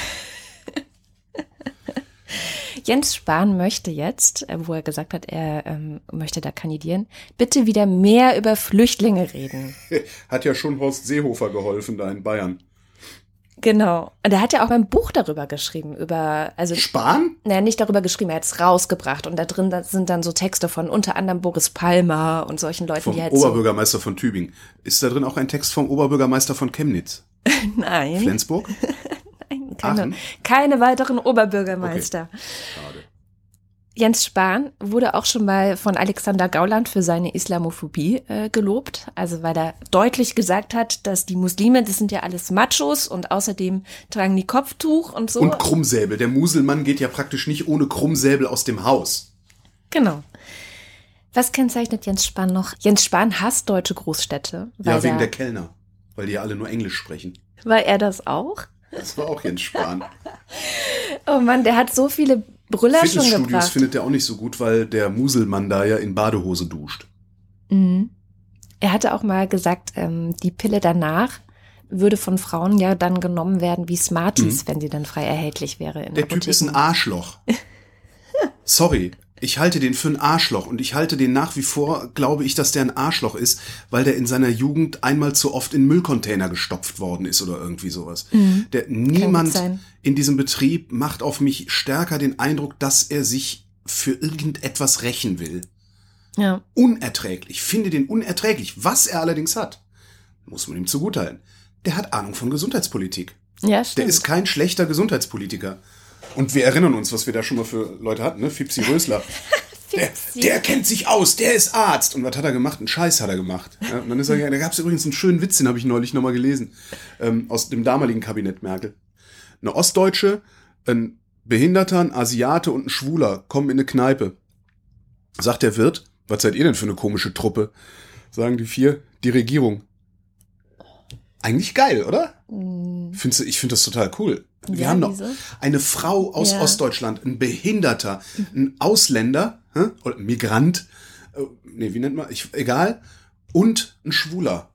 Jens Spahn möchte jetzt, äh, wo er gesagt hat, er ähm, möchte da kandidieren, bitte wieder mehr über Flüchtlinge reden. Hat ja schon Horst Seehofer geholfen da in Bayern. Genau. Und er hat ja auch ein Buch darüber geschrieben, über, also, Spahn? naja, nicht darüber geschrieben, er hat es rausgebracht. Und da drin sind dann so Texte von unter anderem Boris Palmer und solchen Leuten, Vom die halt so, Oberbürgermeister von Tübingen. Ist da drin auch ein Text vom Oberbürgermeister von Chemnitz? nein, Flensburg? keine, Aachen? keine weiteren Oberbürgermeister. Schade. Jens Spahn wurde auch schon mal von Alexander Gauland für seine Islamophobie äh, gelobt. Also weil er deutlich gesagt hat, dass die Muslime, das sind ja alles Machos und außerdem tragen die Kopftuch und so. Und Krummsäbel. Der Muselmann geht ja praktisch nicht ohne Krummsäbel aus dem Haus. genau. Was kennzeichnet Jens Spahn noch? Jens Spahn hasst deutsche Großstädte. Ja, wegen er, der Kellner. Weil die ja alle nur Englisch sprechen. weil er das auch? Das war auch Jens Spahn. Oh Mann, der hat so viele Brüller schon gebracht. findet er auch nicht so gut, weil der Muselmann da ja in Badehose duscht. Mhm. Er hatte auch mal gesagt, ähm, die Pille danach würde von Frauen ja dann genommen werden wie Smarties, mhm. wenn sie dann frei erhältlich wäre. Der Typ ist ein Arschloch. Sorry, ich halte den für ein Arschloch und ich halte den nach wie vor, glaube ich, dass der ein Arschloch ist, weil der in seiner Jugend einmal zu oft in Müllcontainer gestopft worden ist oder irgendwie sowas. Mhm. Der niemand in diesem Betrieb macht auf mich stärker den Eindruck, dass er sich für irgendetwas rächen will. Ja. Unerträglich. Finde den unerträglich. Was er allerdings hat, muss man ihm zugutehalten. Der hat Ahnung von Gesundheitspolitik. Ja, stimmt. Der ist kein schlechter Gesundheitspolitiker. Und wir erinnern uns, was wir da schon mal für Leute hatten, ne? Fipsi Rösler. Der, der, kennt sich aus, der ist Arzt. Und was hat er gemacht? Einen Scheiß hat er gemacht. Ja, und dann ist er, da gab es übrigens einen schönen Witz, den habe ich neulich nochmal gelesen, ähm, aus dem damaligen Kabinett Merkel. Eine Ostdeutsche, ein Behinderter, ein Asiate und ein Schwuler kommen in eine Kneipe. Sagt der Wirt, was seid ihr denn für eine komische Truppe? Sagen die vier, die Regierung. Eigentlich geil, oder? Mm. Findest du, ich finde das total cool. Wir ja, haben noch wieso? eine Frau aus ja. Ostdeutschland, ein Behinderter, ein Ausländer hä? oder ein Migrant, äh, nee, wie nennt man, ich, egal, und ein Schwuler.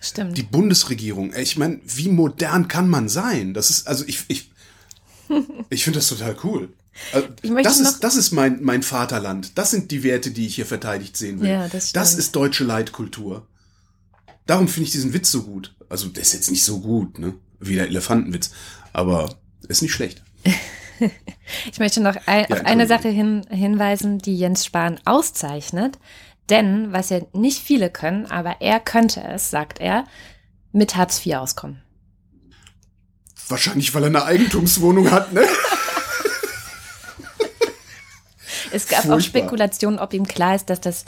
Stimmt. Die Bundesregierung. Ich meine, wie modern kann man sein? Das ist, also ich, ich, ich finde das total cool. Also, das, ist, das ist mein, mein Vaterland. Das sind die Werte, die ich hier verteidigt sehen will. Ja, das, das ist deutsche Leitkultur. Darum finde ich diesen Witz so gut. Also, der ist jetzt nicht so gut, ne? Wie der Elefantenwitz. Aber ist nicht schlecht. ich möchte noch ein, ja, auf eine Sache hin, hinweisen, die Jens Spahn auszeichnet. Denn, was ja nicht viele können, aber er könnte es, sagt er, mit Hartz IV auskommen. Wahrscheinlich, weil er eine Eigentumswohnung hat, ne? es gab Furchtbar. auch Spekulationen, ob ihm klar ist, dass das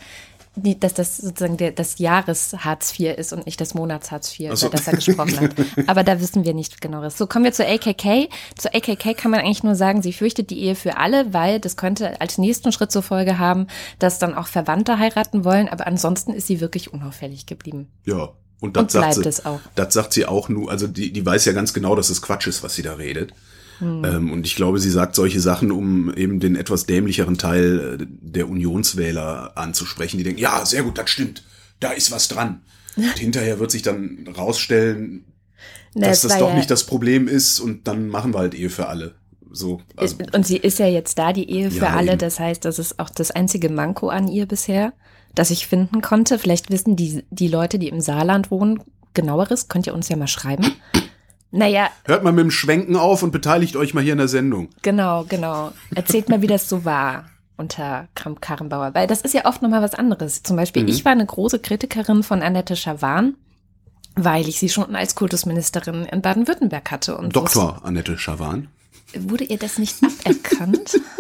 dass das sozusagen der, das Jahres-Hartz IV ist und nicht das Monats-Hartz IV, so. über das er gesprochen hat. Aber da wissen wir nicht genaueres. So, kommen wir zur AKK. Zur AKK kann man eigentlich nur sagen, sie fürchtet die Ehe für alle, weil das könnte als nächsten Schritt zur Folge haben, dass dann auch Verwandte heiraten wollen. Aber ansonsten ist sie wirklich unauffällig geblieben. Ja. Und das, und sagt, sie, das sagt sie auch nur, also die, die weiß ja ganz genau, dass es Quatsch ist, was sie da redet. Hm. Ähm, und ich glaube, sie sagt solche Sachen, um eben den etwas dämlicheren Teil äh, der Unionswähler anzusprechen, die denken, ja, sehr gut, das stimmt, da ist was dran. Und hinterher wird sich dann rausstellen, Na, dass das doch ja nicht das Problem ist und dann machen wir halt Ehe für alle. So, also, und sie ist ja jetzt da, die Ehe für ja, alle. Eben. Das heißt, das ist auch das einzige Manko an ihr bisher, das ich finden konnte. Vielleicht wissen die, die Leute, die im Saarland wohnen, genaueres. Könnt ihr uns ja mal schreiben. Naja. Hört mal mit dem Schwenken auf und beteiligt euch mal hier in der Sendung. Genau, genau. Erzählt mal, wie das so war unter Kramp Karrenbauer. Weil das ist ja oft nochmal was anderes. Zum Beispiel, mhm. ich war eine große Kritikerin von Annette Schawan, weil ich sie schon als Kultusministerin in Baden-Württemberg hatte. Und Doktor Annette Schawan. Wurde ihr das nicht aberkannt?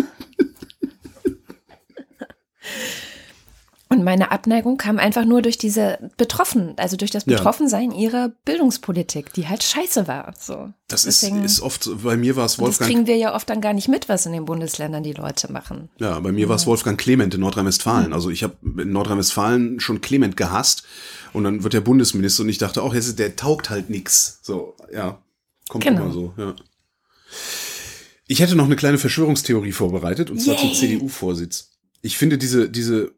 Und meine Abneigung kam einfach nur durch diese Betroffen, also durch das Betroffensein ja. ihrer Bildungspolitik, die halt scheiße war. So. Das Deswegen, ist, ist oft, bei mir war es Wolfgang. Das kriegen wir ja oft dann gar nicht mit, was in den Bundesländern die Leute machen. Ja, bei mir ja. war es Wolfgang Clement in Nordrhein-Westfalen. Mhm. Also ich habe in Nordrhein-Westfalen schon Clement gehasst und dann wird der Bundesminister und ich dachte auch, der taugt halt nix. So, ja, kommt genau. immer so, ja. Ich hätte noch eine kleine Verschwörungstheorie vorbereitet und zwar Yay. zum CDU-Vorsitz. Ich finde diese, diese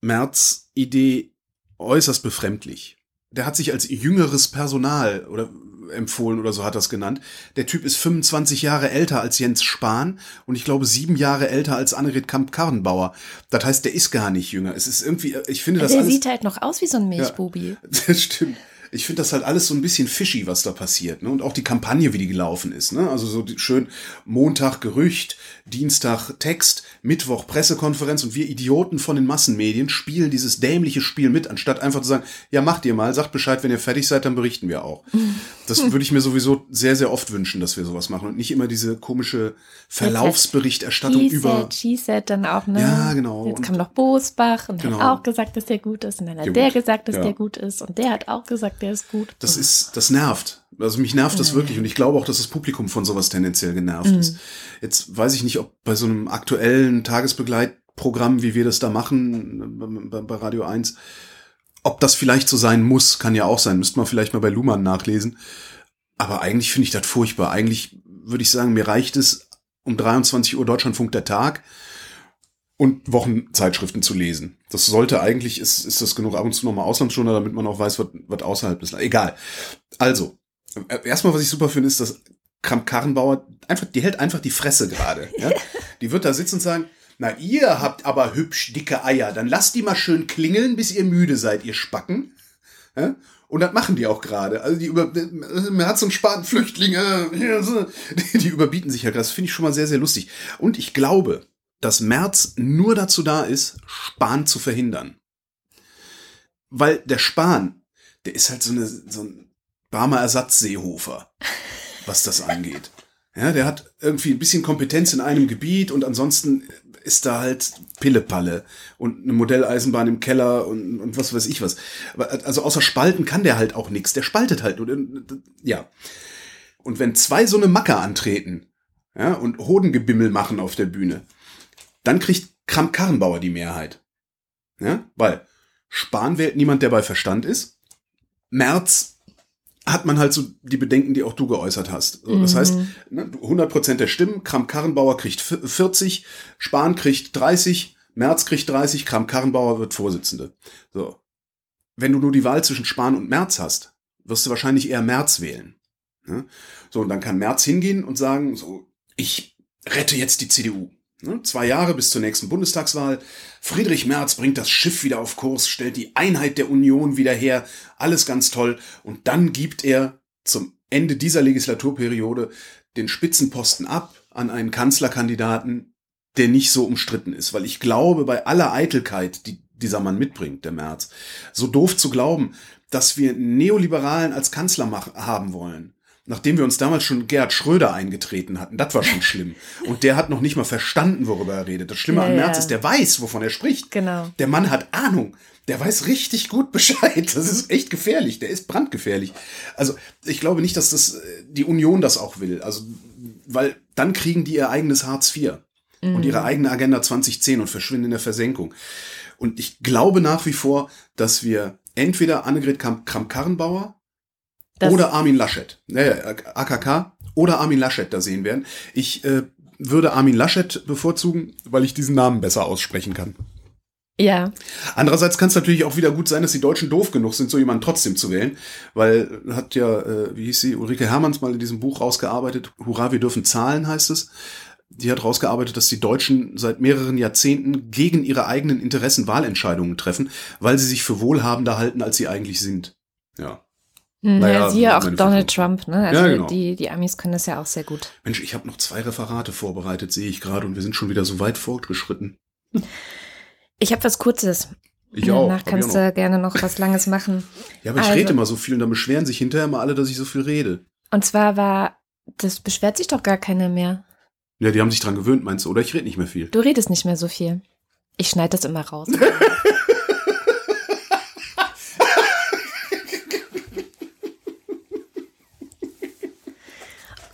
Merz Idee äußerst befremdlich. Der hat sich als jüngeres Personal oder empfohlen oder so hat das genannt. Der Typ ist 25 Jahre älter als Jens Spahn und ich glaube sieben Jahre älter als Annegret Kamp-Karrenbauer. Das heißt, der ist gar nicht jünger. Es ist irgendwie, ich finde das der alles. Sieht halt noch aus wie so ein Milchbubi. Ja, das stimmt ich finde das halt alles so ein bisschen fishy, was da passiert. Ne? Und auch die Kampagne, wie die gelaufen ist. Ne? Also so schön Montag Gerücht, Dienstag Text, Mittwoch Pressekonferenz und wir Idioten von den Massenmedien spielen dieses dämliche Spiel mit, anstatt einfach zu sagen, ja, macht ihr mal, sagt Bescheid, wenn ihr fertig seid, dann berichten wir auch. Das würde ich mir sowieso sehr, sehr oft wünschen, dass wir sowas machen und nicht immer diese komische Verlaufsberichterstattung über. She said dann auch, ne? Ja, genau. Jetzt kam noch Bosbach und genau. hat auch gesagt, dass der gut ist und dann hat ja, der gesagt, dass ja. der gut ist und der hat auch gesagt, der ist gut. Das ist, das nervt. Also mich nervt das wirklich und ich glaube auch, dass das Publikum von sowas tendenziell genervt mhm. ist. Jetzt weiß ich nicht, ob bei so einem aktuellen Tagesbegleitprogramm, wie wir das da machen, bei, bei Radio 1, ob das vielleicht so sein muss, kann ja auch sein. Müsste man vielleicht mal bei Luhmann nachlesen. Aber eigentlich finde ich das furchtbar. Eigentlich würde ich sagen, mir reicht es um 23 Uhr Deutschlandfunk der Tag und Wochenzeitschriften zu lesen. Das sollte eigentlich, ist, ist das genug ab und zu nochmal Auslandsjournal, damit man auch weiß, was, was außerhalb ist. Egal. Also, äh, erstmal, was ich super finde, ist, dass Kramp-Karrenbauer einfach, die hält einfach die Fresse gerade. Ja? Die wird da sitzen und sagen, na, ihr habt aber hübsch dicke Eier, dann lasst die mal schön klingeln, bis ihr müde seid, ihr Spacken. Ja? Und das machen die auch gerade. Also die über, man hat so einen Spatenflüchtlinge, die, die überbieten sich ja gerade. Das finde ich schon mal sehr, sehr lustig. Und ich glaube, dass Merz nur dazu da ist, Spahn zu verhindern. Weil der Spahn, der ist halt so, eine, so ein Barmer Ersatzseehofer, was das angeht. Ja, der hat irgendwie ein bisschen Kompetenz in einem Gebiet und ansonsten ist da halt Pillepalle und eine Modelleisenbahn im Keller und, und was weiß ich was. Also außer Spalten kann der halt auch nichts. Der spaltet halt nur. Ja. Und wenn zwei so eine Macke antreten ja, und Hodengebimmel machen auf der Bühne, dann kriegt Kramp-Karrenbauer die Mehrheit. Ja, weil Spahn wählt niemand, der bei Verstand ist. Merz hat man halt so die Bedenken, die auch du geäußert hast. So, das mhm. heißt, ne, 100% der Stimmen, Kramp-Karrenbauer kriegt 40, Spahn kriegt 30, Merz kriegt 30, Kramp-Karrenbauer wird Vorsitzende. So. Wenn du nur die Wahl zwischen Spahn und Merz hast, wirst du wahrscheinlich eher Merz wählen. Ne? So, und dann kann Merz hingehen und sagen, so, ich rette jetzt die CDU. Ne? Zwei Jahre bis zur nächsten Bundestagswahl. Friedrich Merz bringt das Schiff wieder auf Kurs, stellt die Einheit der Union wieder her. Alles ganz toll. Und dann gibt er zum Ende dieser Legislaturperiode den Spitzenposten ab an einen Kanzlerkandidaten, der nicht so umstritten ist. Weil ich glaube, bei aller Eitelkeit, die dieser Mann mitbringt, der Merz, so doof zu glauben, dass wir Neoliberalen als Kanzler haben wollen, nachdem wir uns damals schon Gerhard Schröder eingetreten hatten. Das war schon schlimm. Und der hat noch nicht mal verstanden, worüber er redet. Das Schlimme ja, an Merz ja. ist, der weiß, wovon er spricht. Genau. Der Mann hat Ahnung. Der weiß richtig gut Bescheid. Das ist echt gefährlich. Der ist brandgefährlich. Also ich glaube nicht, dass das äh, die Union das auch will. Also weil dann kriegen die ihr eigenes Hartz IV mhm. und ihre eigene Agenda 2010 und verschwinden in der Versenkung. Und ich glaube nach wie vor, dass wir entweder Annegret Kramp-Karrenbauer das oder Armin Laschet, äh, AKK oder Armin Laschet da sehen werden. Ich äh, würde Armin Laschet bevorzugen, weil ich diesen Namen besser aussprechen kann. Ja. Andererseits kann es natürlich auch wieder gut sein, dass die Deutschen doof genug sind, so jemanden trotzdem zu wählen, weil hat ja, äh, wie hieß sie, Ulrike Hermanns mal in diesem Buch rausgearbeitet, Hurra, wir dürfen zahlen, heißt es. Die hat rausgearbeitet, dass die Deutschen seit mehreren Jahrzehnten gegen ihre eigenen Interessen Wahlentscheidungen treffen, weil sie sich für wohlhabender halten, als sie eigentlich sind. Ja. Naja, ja, siehe auch Donald Trump, ne? Also ja, genau. die, die Amis können das ja auch sehr gut. Mensch, ich habe noch zwei Referate vorbereitet, sehe ich gerade, und wir sind schon wieder so weit fortgeschritten. Ich habe was Kurzes. Ich auch. Danach kannst du gerne noch was Langes machen. ja, aber ich also, rede immer so viel und dann beschweren sich hinterher mal alle, dass ich so viel rede. Und zwar war, das beschwert sich doch gar keiner mehr. Ja, die haben sich dran gewöhnt, meinst du? Oder ich rede nicht mehr viel. Du redest nicht mehr so viel. Ich schneide das immer raus.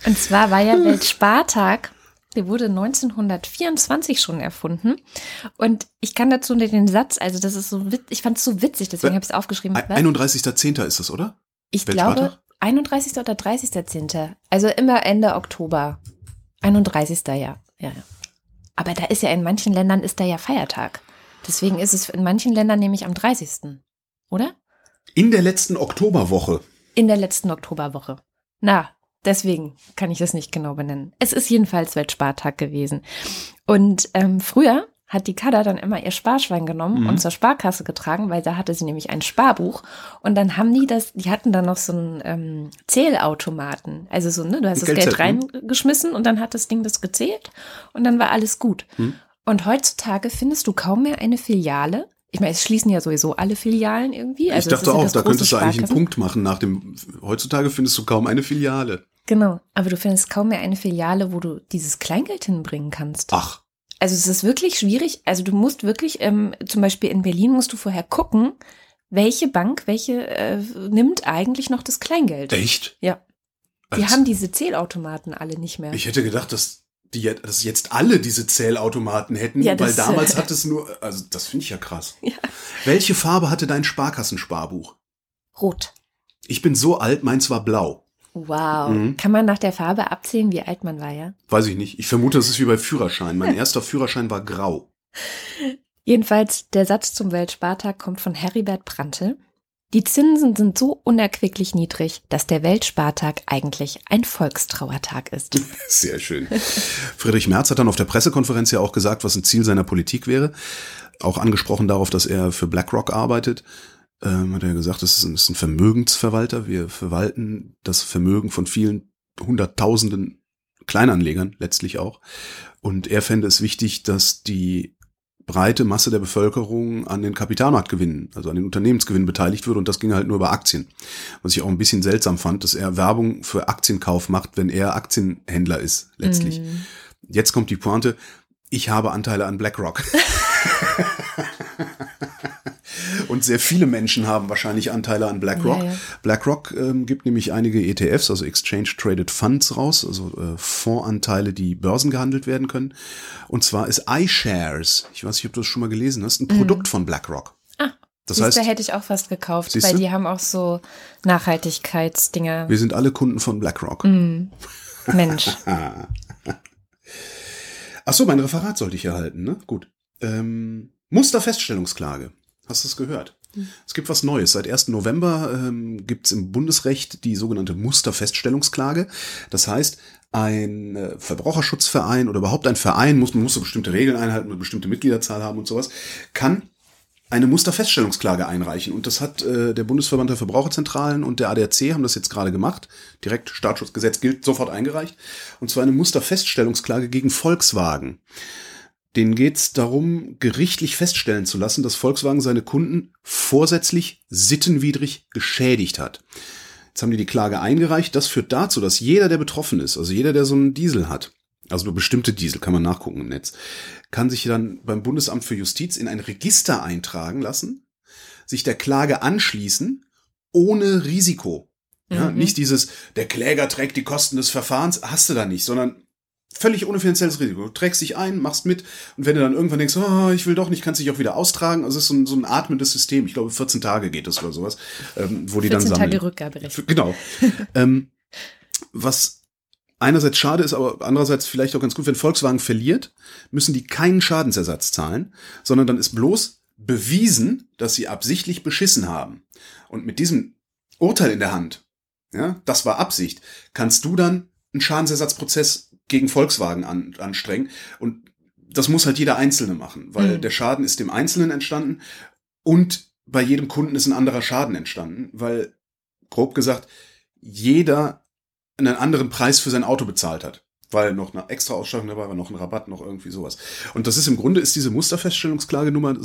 Und zwar war ja Weltspartag. Der wurde 1924 schon erfunden. Und ich kann dazu den Satz, also das ist so, ich fand es so witzig, deswegen habe ich es aufgeschrieben. 31.10. ist das, oder? Ich glaube, 31. oder 30.10. Also immer Ende Oktober. 31. ja. ja, ja. Aber da ist ja in manchen Ländern ist da ja Feiertag. Deswegen ist es in manchen Ländern nämlich am 30. Oder? In der letzten Oktoberwoche. In der letzten Oktoberwoche. Na, Deswegen kann ich das nicht genau benennen. Es ist jedenfalls Weltspartag gewesen. Und ähm, früher hat die Kada dann immer ihr Sparschwein genommen mhm. und zur Sparkasse getragen, weil da hatte sie nämlich ein Sparbuch. Und dann haben die das, die hatten dann noch so einen ähm, Zählautomaten. Also so, ne, du hast das Geld reingeschmissen und dann hat das Ding das gezählt und dann war alles gut. Mhm. Und heutzutage findest du kaum mehr eine Filiale, ich meine, es schließen ja sowieso alle Filialen irgendwie. Also ich dachte auch, da könntest du eigentlich einen Punkt machen nach dem. Heutzutage findest du kaum eine Filiale. Genau, aber du findest kaum mehr eine Filiale, wo du dieses Kleingeld hinbringen kannst. Ach. Also es ist wirklich schwierig. Also du musst wirklich, ähm, zum Beispiel in Berlin musst du vorher gucken, welche Bank, welche äh, nimmt eigentlich noch das Kleingeld. Echt? Ja. Die Als, haben diese Zählautomaten alle nicht mehr. Ich hätte gedacht, dass die dass jetzt alle diese Zählautomaten hätten, ja, weil damals hat es nur, also das finde ich ja krass. Ja. Welche Farbe hatte dein Sparkassensparbuch? Rot. Ich bin so alt, meins war blau. Wow. Mhm. Kann man nach der Farbe abzählen, wie alt man war, ja? Weiß ich nicht. Ich vermute, das ist wie bei Führerschein. Mein erster Führerschein war grau. Jedenfalls, der Satz zum Weltspartag kommt von Heribert Prantl. Die Zinsen sind so unerquicklich niedrig, dass der Weltspartag eigentlich ein Volkstrauertag ist. Sehr schön. Friedrich Merz hat dann auf der Pressekonferenz ja auch gesagt, was ein Ziel seiner Politik wäre. Auch angesprochen darauf, dass er für BlackRock arbeitet. Ähm, hat er gesagt, das ist ist ein Vermögensverwalter. Wir verwalten das Vermögen von vielen Hunderttausenden Kleinanlegern letztlich auch. Und er fände es wichtig, dass die breite Masse der Bevölkerung an den Kapitalmarktgewinnen, also an den Unternehmensgewinnen beteiligt wird und das ging halt nur über Aktien. Was ich auch ein bisschen seltsam fand, dass er Werbung für Aktienkauf macht, wenn er Aktienhändler ist, letztlich. Mm. Jetzt kommt die Pointe, ich habe Anteile an BlackRock. Und sehr viele Menschen haben wahrscheinlich Anteile an BlackRock. Ja, ja. BlackRock ähm, gibt nämlich einige ETFs, also Exchange Traded Funds raus, also äh, Fondsanteile, die börsengehandelt werden können. Und zwar ist iShares, ich weiß nicht, ob du das schon mal gelesen hast, ein mhm. Produkt von BlackRock. Ah. Das heißt, heißt, hätte ich auch fast gekauft, weil du? die haben auch so Nachhaltigkeitsdinger. Wir sind alle Kunden von BlackRock. Mm. Mensch. Ach so, mein Referat sollte ich erhalten, ne? Gut. Ähm, Musterfeststellungsklage. Hast du es gehört? Es gibt was Neues. Seit 1. November ähm, gibt es im Bundesrecht die sogenannte Musterfeststellungsklage. Das heißt, ein äh, Verbraucherschutzverein oder überhaupt ein Verein, muss, man muss so bestimmte Regeln einhalten, eine bestimmte Mitgliederzahl haben und sowas, kann eine Musterfeststellungsklage einreichen. Und das hat äh, der Bundesverband der Verbraucherzentralen und der ADAC haben das jetzt gerade gemacht. Direkt Staatsschutzgesetz gilt, sofort eingereicht. Und zwar eine Musterfeststellungsklage gegen Volkswagen. Denen geht es darum, gerichtlich feststellen zu lassen, dass Volkswagen seine Kunden vorsätzlich sittenwidrig geschädigt hat. Jetzt haben die die Klage eingereicht. Das führt dazu, dass jeder, der betroffen ist, also jeder, der so einen Diesel hat, also nur bestimmte Diesel, kann man nachgucken im Netz, kann sich dann beim Bundesamt für Justiz in ein Register eintragen lassen, sich der Klage anschließen, ohne Risiko. Ja, mhm. Nicht dieses, der Kläger trägt die Kosten des Verfahrens, hast du da nicht, sondern völlig ohne finanzielles Risiko. Du trägst dich ein, machst mit und wenn du dann irgendwann denkst, oh, ich will doch nicht, kannst dich auch wieder austragen. Also es ist so ein, so ein atmendes System. Ich glaube, 14 Tage geht das oder sowas, ähm, wo die dann sammeln. 14 Tage Rückgaberecht. Genau. ähm, was einerseits schade ist, aber andererseits vielleicht auch ganz gut, wenn Volkswagen verliert, müssen die keinen Schadensersatz zahlen, sondern dann ist bloß bewiesen, dass sie absichtlich beschissen haben. Und mit diesem Urteil in der Hand, ja, das war Absicht, kannst du dann einen Schadensersatzprozess gegen Volkswagen an, anstrengen. Und das muss halt jeder Einzelne machen, weil mhm. der Schaden ist dem Einzelnen entstanden und bei jedem Kunden ist ein anderer Schaden entstanden, weil, grob gesagt, jeder einen anderen Preis für sein Auto bezahlt hat. Weil noch eine extra Ausstattung dabei war, noch ein Rabatt, noch irgendwie sowas. Und das ist im Grunde ist diese Musterfeststellungsklagenummer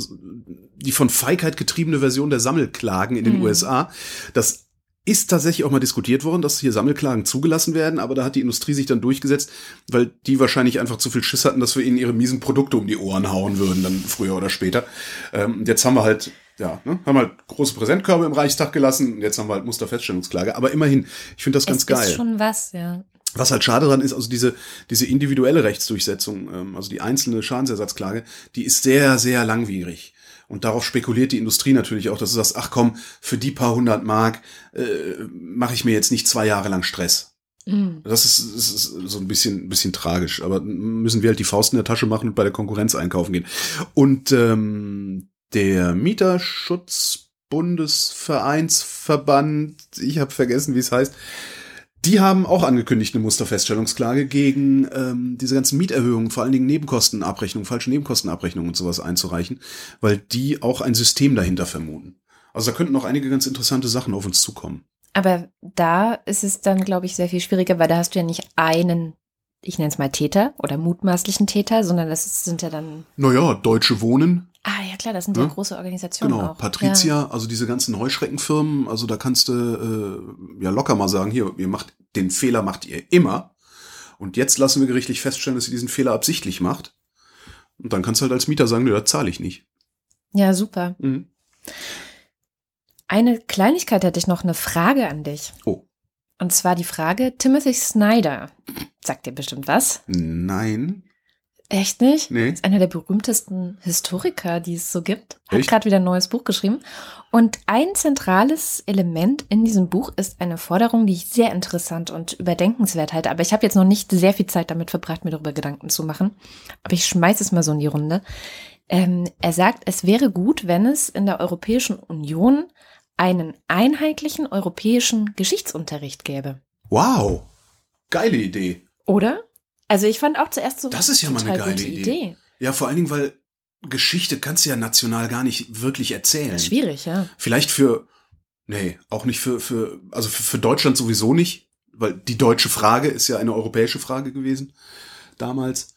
die von Feigheit getriebene Version der Sammelklagen in den mhm. USA. Das ist tatsächlich auch mal diskutiert worden, dass hier Sammelklagen zugelassen werden, aber da hat die Industrie sich dann durchgesetzt, weil die wahrscheinlich einfach zu viel Schiss hatten, dass wir ihnen ihre miesen Produkte um die Ohren hauen würden, dann früher oder später. Ähm, jetzt haben wir halt, ja, ne, haben halt große Präsentkörbe im Reichstag gelassen, jetzt haben wir halt Musterfeststellungsklage. Aber immerhin, ich finde das ganz es geil. Ist schon was, ja. Was halt schade dran ist, also diese, diese individuelle Rechtsdurchsetzung, ähm, also die einzelne Schadensersatzklage, die ist sehr, sehr langwierig. Und darauf spekuliert die Industrie natürlich auch, dass du sagst, ach komm, für die paar hundert Mark äh, mache ich mir jetzt nicht zwei Jahre lang Stress. Mhm. Das, ist, das ist so ein bisschen, ein bisschen tragisch. Aber müssen wir halt die Faust in der Tasche machen und bei der Konkurrenz einkaufen gehen. Und ähm, der Mieterschutzbundesvereinsverband, ich habe vergessen, wie es heißt, die haben auch angekündigt eine Musterfeststellungsklage gegen ähm, diese ganzen Mieterhöhungen, vor allen Dingen Nebenkostenabrechnungen, falsche Nebenkostenabrechnungen und sowas einzureichen, weil die auch ein System dahinter vermuten. Also da könnten noch einige ganz interessante Sachen auf uns zukommen. Aber da ist es dann, glaube ich, sehr viel schwieriger, weil da hast du ja nicht einen, ich nenne es mal Täter oder mutmaßlichen Täter, sondern das sind ja dann. Naja, Deutsche Wohnen Ah, ja klar, das sind ja, ja große Organisationen. Genau, auch. Patricia, ja. also diese ganzen Heuschreckenfirmen, also da kannst du äh, ja locker mal sagen, hier, ihr macht den Fehler macht ihr immer. Und jetzt lassen wir gerichtlich feststellen, dass ihr diesen Fehler absichtlich macht. Und dann kannst du halt als Mieter sagen, nö, das zahle ich nicht. Ja, super. Mhm. Eine Kleinigkeit hätte ich noch, eine Frage an dich. Oh. Und zwar die Frage, Timothy Snyder. Sagt dir bestimmt was? Nein. Echt nicht? Nee. Ist einer der berühmtesten Historiker, die es so gibt. Hat gerade wieder ein neues Buch geschrieben. Und ein zentrales Element in diesem Buch ist eine Forderung, die ich sehr interessant und überdenkenswert halte. Aber ich habe jetzt noch nicht sehr viel Zeit damit verbracht, mir darüber Gedanken zu machen. Aber ich schmeiße es mal so in die Runde. Ähm, er sagt, es wäre gut, wenn es in der Europäischen Union einen einheitlichen europäischen Geschichtsunterricht gäbe. Wow, geile Idee. Oder? Also ich fand auch zuerst so. Das ist ja mal eine geile Idee. Idee. Ja, vor allen Dingen, weil Geschichte kannst du ja national gar nicht wirklich erzählen. Schwierig, ja. Vielleicht für, nee, auch nicht für, für, also für, für Deutschland sowieso nicht, weil die deutsche Frage ist ja eine europäische Frage gewesen damals.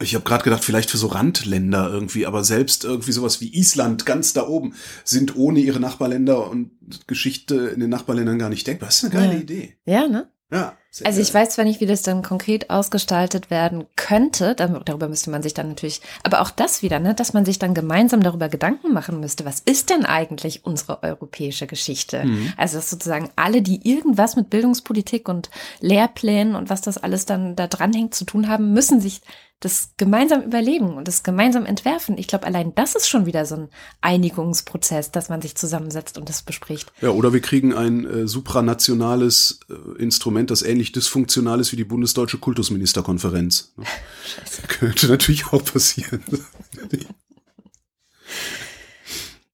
Ich habe gerade gedacht, vielleicht für so Randländer irgendwie, aber selbst irgendwie sowas wie Island ganz da oben sind ohne ihre Nachbarländer und Geschichte in den Nachbarländern gar nicht denkbar. Das ist eine geile ja. Idee. Ja, ne? Ja. Also ich weiß zwar nicht, wie das dann konkret ausgestaltet werden könnte, darüber müsste man sich dann natürlich, aber auch das wieder, ne, dass man sich dann gemeinsam darüber Gedanken machen müsste, was ist denn eigentlich unsere europäische Geschichte? Mhm. Also dass sozusagen alle, die irgendwas mit Bildungspolitik und Lehrplänen und was das alles dann da dranhängt zu tun haben, müssen sich das gemeinsam überlegen und das gemeinsam entwerfen. Ich glaube, allein das ist schon wieder so ein Einigungsprozess, dass man sich zusammensetzt und das bespricht. Ja, oder wir kriegen ein äh, supranationales äh, Instrument, das ähnlich dysfunktional ist wie die bundesdeutsche Kultusministerkonferenz. Scheiße. Könnte natürlich auch passieren.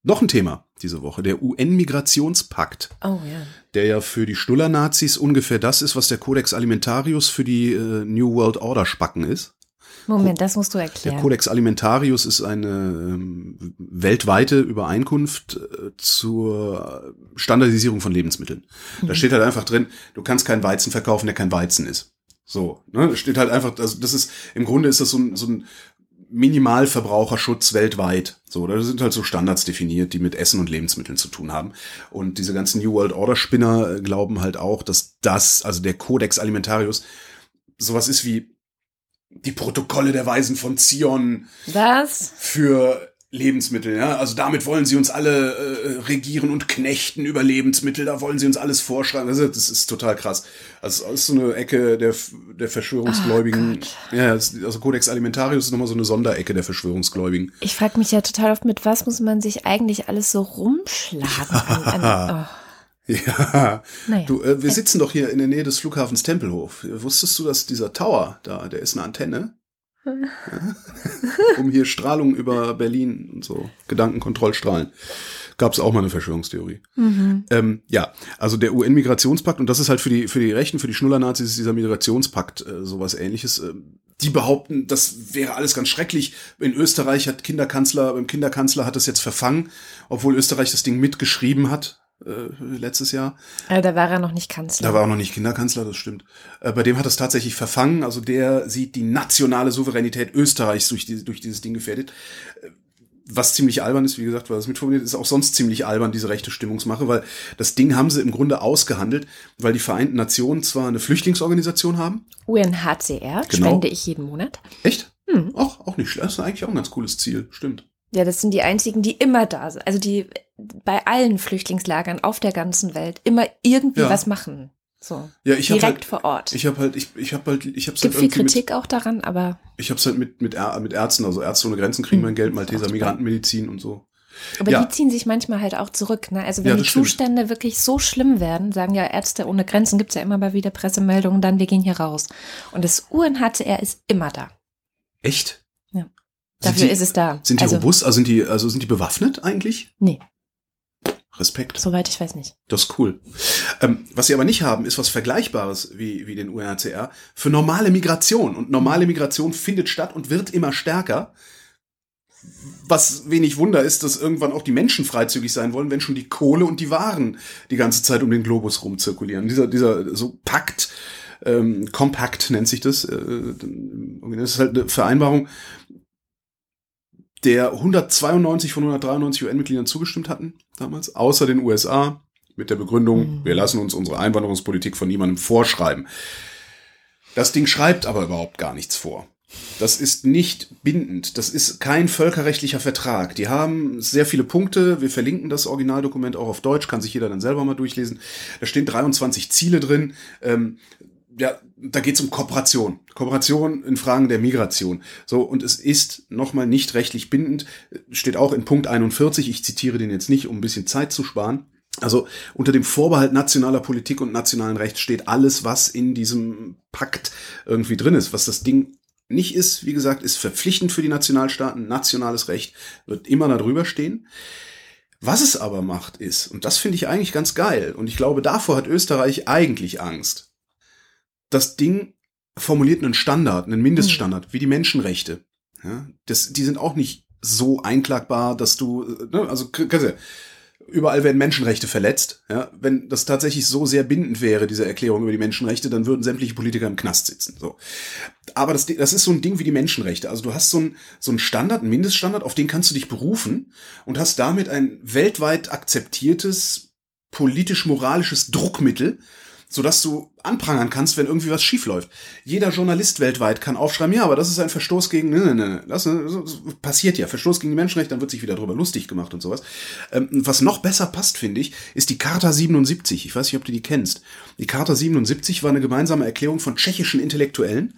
Noch ein Thema diese Woche, der UN-Migrationspakt. Oh ja. Der ja für die Stuller-Nazis ungefähr das ist, was der Codex Alimentarius für die äh, New World Order Spacken ist. Moment, das musst du erklären. Der Codex Alimentarius ist eine ähm, weltweite Übereinkunft äh, zur Standardisierung von Lebensmitteln. Mhm. Da steht halt einfach drin, du kannst keinen Weizen verkaufen, der kein Weizen ist. So, ne? Da steht halt einfach, also das ist, im Grunde ist das so ein, so ein Minimalverbraucherschutz weltweit. So, da sind halt so Standards definiert, die mit Essen und Lebensmitteln zu tun haben. Und diese ganzen New World Order Spinner glauben halt auch, dass das, also der Codex Alimentarius, sowas ist wie die Protokolle der Weisen von Zion. Was? Für Lebensmittel, ja. Also damit wollen sie uns alle äh, regieren und knechten über Lebensmittel, da wollen sie uns alles vorschreiben. Also, das ist total krass. Also das ist so eine Ecke der, der Verschwörungsgläubigen. Oh ja, also Codex Alimentarius ist nochmal so eine Sonderecke der Verschwörungsgläubigen. Ich frage mich ja total oft, mit was muss man sich eigentlich alles so rumschlagen? an, an, oh. Ja, naja. du, äh, wir sitzen doch hier in der Nähe des Flughafens Tempelhof. Wusstest du, dass dieser Tower da, der ist eine Antenne? ja? um hier Strahlung über Berlin und so, Gedankenkontrollstrahlen. Gab es auch mal eine Verschwörungstheorie. Mhm. Ähm, ja, also der UN-Migrationspakt, und das ist halt für die, für die Rechten, für die Schnuller-Nazis ist dieser Migrationspakt äh, sowas ähnliches. Äh, die behaupten, das wäre alles ganz schrecklich. In Österreich hat Kinderkanzler, beim Kinderkanzler hat es jetzt verfangen, obwohl Österreich das Ding mitgeschrieben hat äh, letztes Jahr. Äh, da war er noch nicht Kanzler. Da war er noch nicht Kinderkanzler, das stimmt. Äh, bei dem hat es tatsächlich verfangen. Also der sieht die nationale Souveränität Österreichs durch, die, durch dieses Ding gefährdet. Äh, was ziemlich albern ist, wie gesagt, weil das mitformuliert ist, auch sonst ziemlich albern, diese rechte Stimmungsmache, weil das Ding haben sie im Grunde ausgehandelt, weil die Vereinten Nationen zwar eine Flüchtlingsorganisation haben. UNHCR, genau. spende ich jeden Monat. Echt? Hm. Auch, auch nicht schlecht. Das ist eigentlich auch ein ganz cooles Ziel, stimmt. Ja, das sind die einzigen, die immer da sind. Also die bei allen Flüchtlingslagern auf der ganzen Welt immer irgendwie ja. was machen. So. Ja, ich direkt halt, vor Ort. Ich habe halt, ich, ich habe halt, ich habe Gibt halt viel Kritik mit, auch daran, aber. Ich habe es halt mit mit mit Ärzten, also Ärzte ohne Grenzen kriegen mein Geld, Malteser Migrantenmedizin und so. Aber ja. die ziehen sich manchmal halt auch zurück. Ne? Also wenn ja, die Zustände stimmt. wirklich so schlimm werden, sagen ja Ärzte ohne Grenzen, gibt's ja immer mal wieder Pressemeldungen, dann wir gehen hier raus. Und das UNHCR ist immer da. Echt? Dafür die, ist es da. Sind die also, robust? Also sind die, also sind die bewaffnet eigentlich? Nee. Respekt. Soweit ich weiß nicht. Das ist cool. Ähm, was sie aber nicht haben, ist was Vergleichbares wie, wie den UNHCR für normale Migration. Und normale Migration findet statt und wird immer stärker. Was wenig Wunder ist, dass irgendwann auch die Menschen freizügig sein wollen, wenn schon die Kohle und die Waren die ganze Zeit um den Globus rumzirkulieren. Dieser, dieser so Pakt, ähm, Compact nennt sich das. Äh, das ist halt eine Vereinbarung, der 192 von 193 UN-Mitgliedern zugestimmt hatten damals, außer den USA, mit der Begründung, mhm. wir lassen uns unsere Einwanderungspolitik von niemandem vorschreiben. Das Ding schreibt aber überhaupt gar nichts vor. Das ist nicht bindend. Das ist kein völkerrechtlicher Vertrag. Die haben sehr viele Punkte. Wir verlinken das Originaldokument auch auf Deutsch, kann sich jeder dann selber mal durchlesen. Da stehen 23 Ziele drin. Ähm, ja, da geht es um Kooperation. Kooperation in Fragen der Migration. So, und es ist nochmal nicht rechtlich bindend, steht auch in Punkt 41, ich zitiere den jetzt nicht, um ein bisschen Zeit zu sparen. Also unter dem Vorbehalt nationaler Politik und nationalen Rechts steht alles, was in diesem Pakt irgendwie drin ist, was das Ding nicht ist, wie gesagt, ist verpflichtend für die Nationalstaaten. Nationales Recht wird immer darüber stehen. Was es aber macht, ist, und das finde ich eigentlich ganz geil, und ich glaube, davor hat Österreich eigentlich Angst. Das Ding formuliert einen Standard, einen Mindeststandard, mhm. wie die Menschenrechte. Ja, das, die sind auch nicht so einklagbar, dass du, ne, also überall werden Menschenrechte verletzt. Ja, wenn das tatsächlich so sehr bindend wäre, diese Erklärung über die Menschenrechte, dann würden sämtliche Politiker im Knast sitzen. So. Aber das, das ist so ein Ding wie die Menschenrechte. Also du hast so ein, so ein Standard, einen Mindeststandard, auf den kannst du dich berufen und hast damit ein weltweit akzeptiertes politisch-moralisches Druckmittel, sodass du anprangern kannst, wenn irgendwie was schief läuft. Jeder Journalist weltweit kann aufschreiben, ja, aber das ist ein Verstoß gegen, ne, ne, ne, das, das passiert ja, Verstoß gegen die Menschenrechte, dann wird sich wieder drüber lustig gemacht und sowas. Ähm, was noch besser passt, finde ich, ist die Charta 77. Ich weiß nicht, ob du die kennst. Die Charta 77 war eine gemeinsame Erklärung von tschechischen Intellektuellen,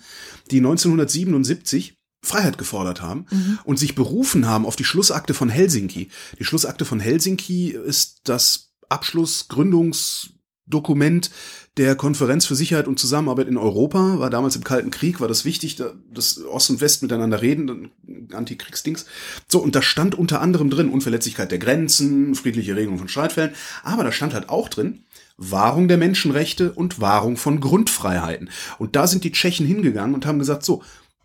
die 1977 Freiheit gefordert haben mhm. und sich berufen haben auf die Schlussakte von Helsinki. Die Schlussakte von Helsinki ist das Abschluss, Gründungs, Dokument der Konferenz für Sicherheit und Zusammenarbeit in Europa, war damals im Kalten Krieg, war das wichtig, dass Ost und West miteinander reden, Antikriegsdings. So, und da stand unter anderem drin Unverletzlichkeit der Grenzen, friedliche Regelung von Streitfällen, aber da stand halt auch drin, Wahrung der Menschenrechte und Wahrung von Grundfreiheiten. Und da sind die Tschechen hingegangen und haben gesagt, so,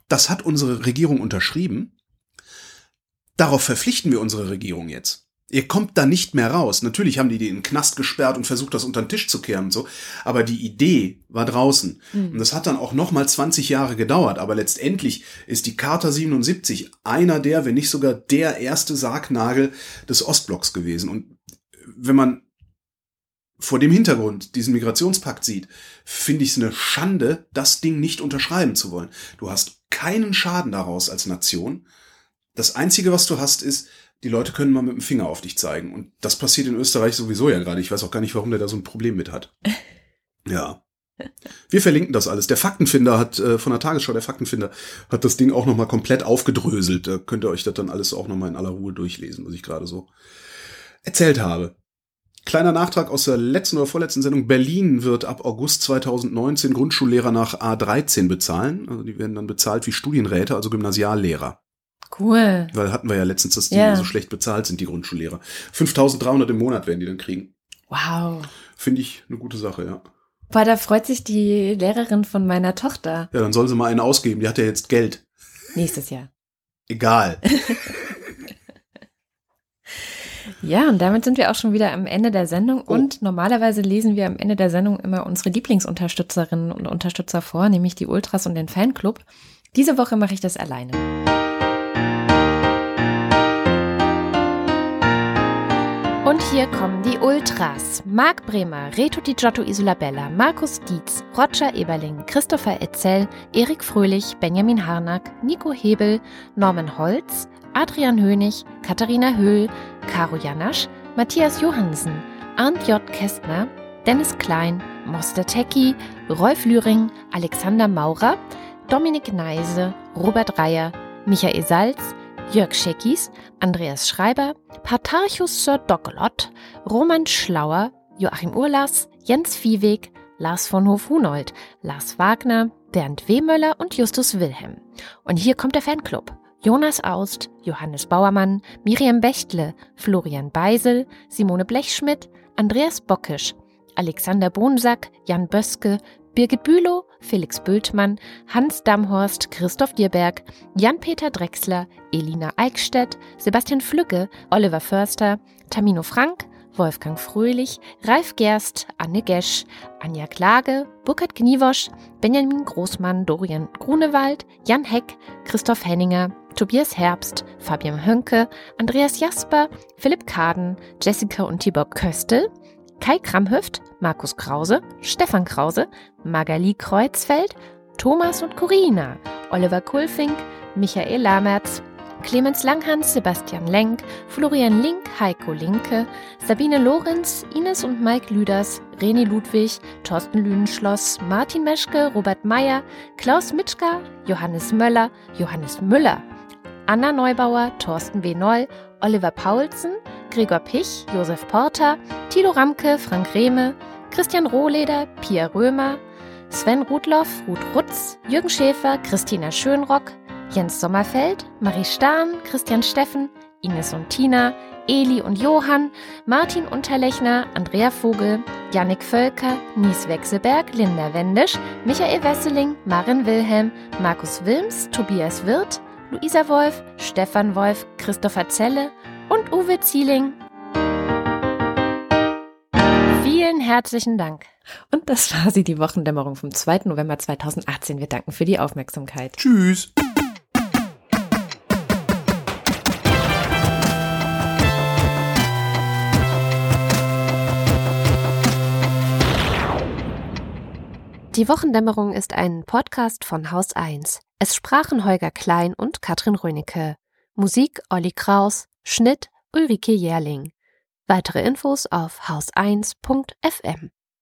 das hat unsere Regierung unterschrieben, darauf verpflichten wir unsere Regierung jetzt. Ihr kommt da nicht mehr raus. Natürlich haben die den Knast gesperrt und versucht, das unter den Tisch zu kehren und so. Aber die Idee war draußen. Mhm. Und das hat dann auch noch mal 20 Jahre gedauert. Aber letztendlich ist die Charta 77 einer der, wenn nicht sogar der erste Sargnagel des Ostblocks gewesen. Und wenn man vor dem Hintergrund diesen Migrationspakt sieht, finde ich es eine Schande, das Ding nicht unterschreiben zu wollen. Du hast keinen Schaden daraus als Nation. Das Einzige, was du hast, ist, die Leute können mal mit dem Finger auf dich zeigen. Und das passiert in Österreich sowieso ja gerade. Ich weiß auch gar nicht, warum der da so ein Problem mit hat. Ja. Wir verlinken das alles. Der Faktenfinder hat äh, von der Tagesschau, der Faktenfinder hat das Ding auch nochmal komplett aufgedröselt. Da könnt ihr euch das dann alles auch nochmal in aller Ruhe durchlesen, was ich gerade so erzählt habe. Kleiner Nachtrag aus der letzten oder vorletzten Sendung. Berlin wird ab August 2019 Grundschullehrer nach A13 bezahlen. Also die werden dann bezahlt wie Studienräte, also Gymnasiallehrer. Cool. Weil hatten wir ja letztens, dass die Ja. so schlecht bezahlt sind, die Grundschullehrer. 5300 im Monat werden die dann kriegen. Wow. Finde ich eine gute Sache, ja. Boah, da freut sich die Lehrerin von meiner Tochter. Ja, dann soll sie mal einen ausgeben. Die hat ja jetzt Geld. Nächstes Jahr. Egal. Ja, und damit sind wir auch schon wieder am Ende der Sendung. Oh. Und normalerweise lesen wir am Ende der Sendung immer unsere Lieblingsunterstützerinnen und Unterstützer vor, nämlich die Ultras und den Fanclub. Diese Woche mache ich das alleine. Hier kommen die Ultras. Marc Bremer, Reto Di Giotto Isolabella, Markus Dietz, Roger Eberling, Christopher Etzel, Erik Fröhlich, Benjamin Harnack, Nico Hebel, Norman Holz, Adrian Hönig, Katharina Höhl, Caro Janasch, Matthias Johansen, Arndt J. Kästner, Dennis Klein, Moster Tecki, Rolf Lühring, Alexander Maurer, Dominik Neise, Robert Reyer, Michael Salz, Jörg Scheckis, Andreas Schreiber, Patarchus Sir Dockelot, Roman Schlauer, Joachim Urlas, Jens Viehweg, Lars von Hof-Hunold, Lars Wagner, Bernd Wehmöller und Justus Wilhelm. Und hier kommt der Fanclub. Jonas Aust, Johannes Bauermann, Miriam Bechtle, Florian Beisel, Simone Blechschmidt, Andreas Bockisch, Alexander Bonsack, Jan Böske, Birgit Bülow, Felix Bültmann, Hans Damhorst, Christoph Dierberg, Jan-Peter Drechsler, Elina Eickstedt, Sebastian Flügge, Oliver Förster, Tamino Frank, Wolfgang Fröhlich, Ralf Gerst, Anne Gesch, Anja Klage, Burkhard Gniewosch, Benjamin Großmann, Dorian Grunewald, Jan Heck, Christoph Henninger, Tobias Herbst, Fabian Hönke, Andreas Jasper, Philipp Kaden, Jessica und Tibor Köstel, Kai Kramhüft, Markus Krause, Stefan Krause, Magali Kreuzfeld, Thomas und Corina, Oliver Kulfink, Michael Lamertz, Clemens Langhans, Sebastian Lenk, Florian Link, Heiko Linke, Sabine Lorenz, Ines und Mike Lüders, Reni Ludwig, Thorsten Lüdenschloss, Martin Meschke, Robert Meyer, Klaus Mitschka, Johannes Möller, Johannes Müller, Anna Neubauer, Thorsten W. Noll, Oliver Paulsen, Gregor Pich, Josef Porter, Tilo Ramke, Frank Rehme, Christian Rohleder, Pia Römer, Sven Rudloff, Ruth Rutz, Jürgen Schäfer, Christina Schönrock, Jens Sommerfeld, Marie Stahn, Christian Steffen, Ines und Tina, Eli und Johann, Martin Unterlechner, Andrea Vogel, Jannik Völker, Nies Wechselberg, Linda Wendisch, Michael Wesseling, Marin Wilhelm, Markus Wilms, Tobias Wirth, Luisa Wolf, Stefan Wolf, Christopher Zelle und Uwe Zieling. Vielen herzlichen Dank. Und das war sie, die Wochendämmerung vom 2. November 2018. Wir danken für die Aufmerksamkeit. Tschüss. Die Wochendämmerung ist ein Podcast von Haus 1. Es sprachen Holger Klein und Katrin Rönecke. Musik Olli Kraus, Schnitt Ulrike Jährling. Weitere Infos auf haus1.fm.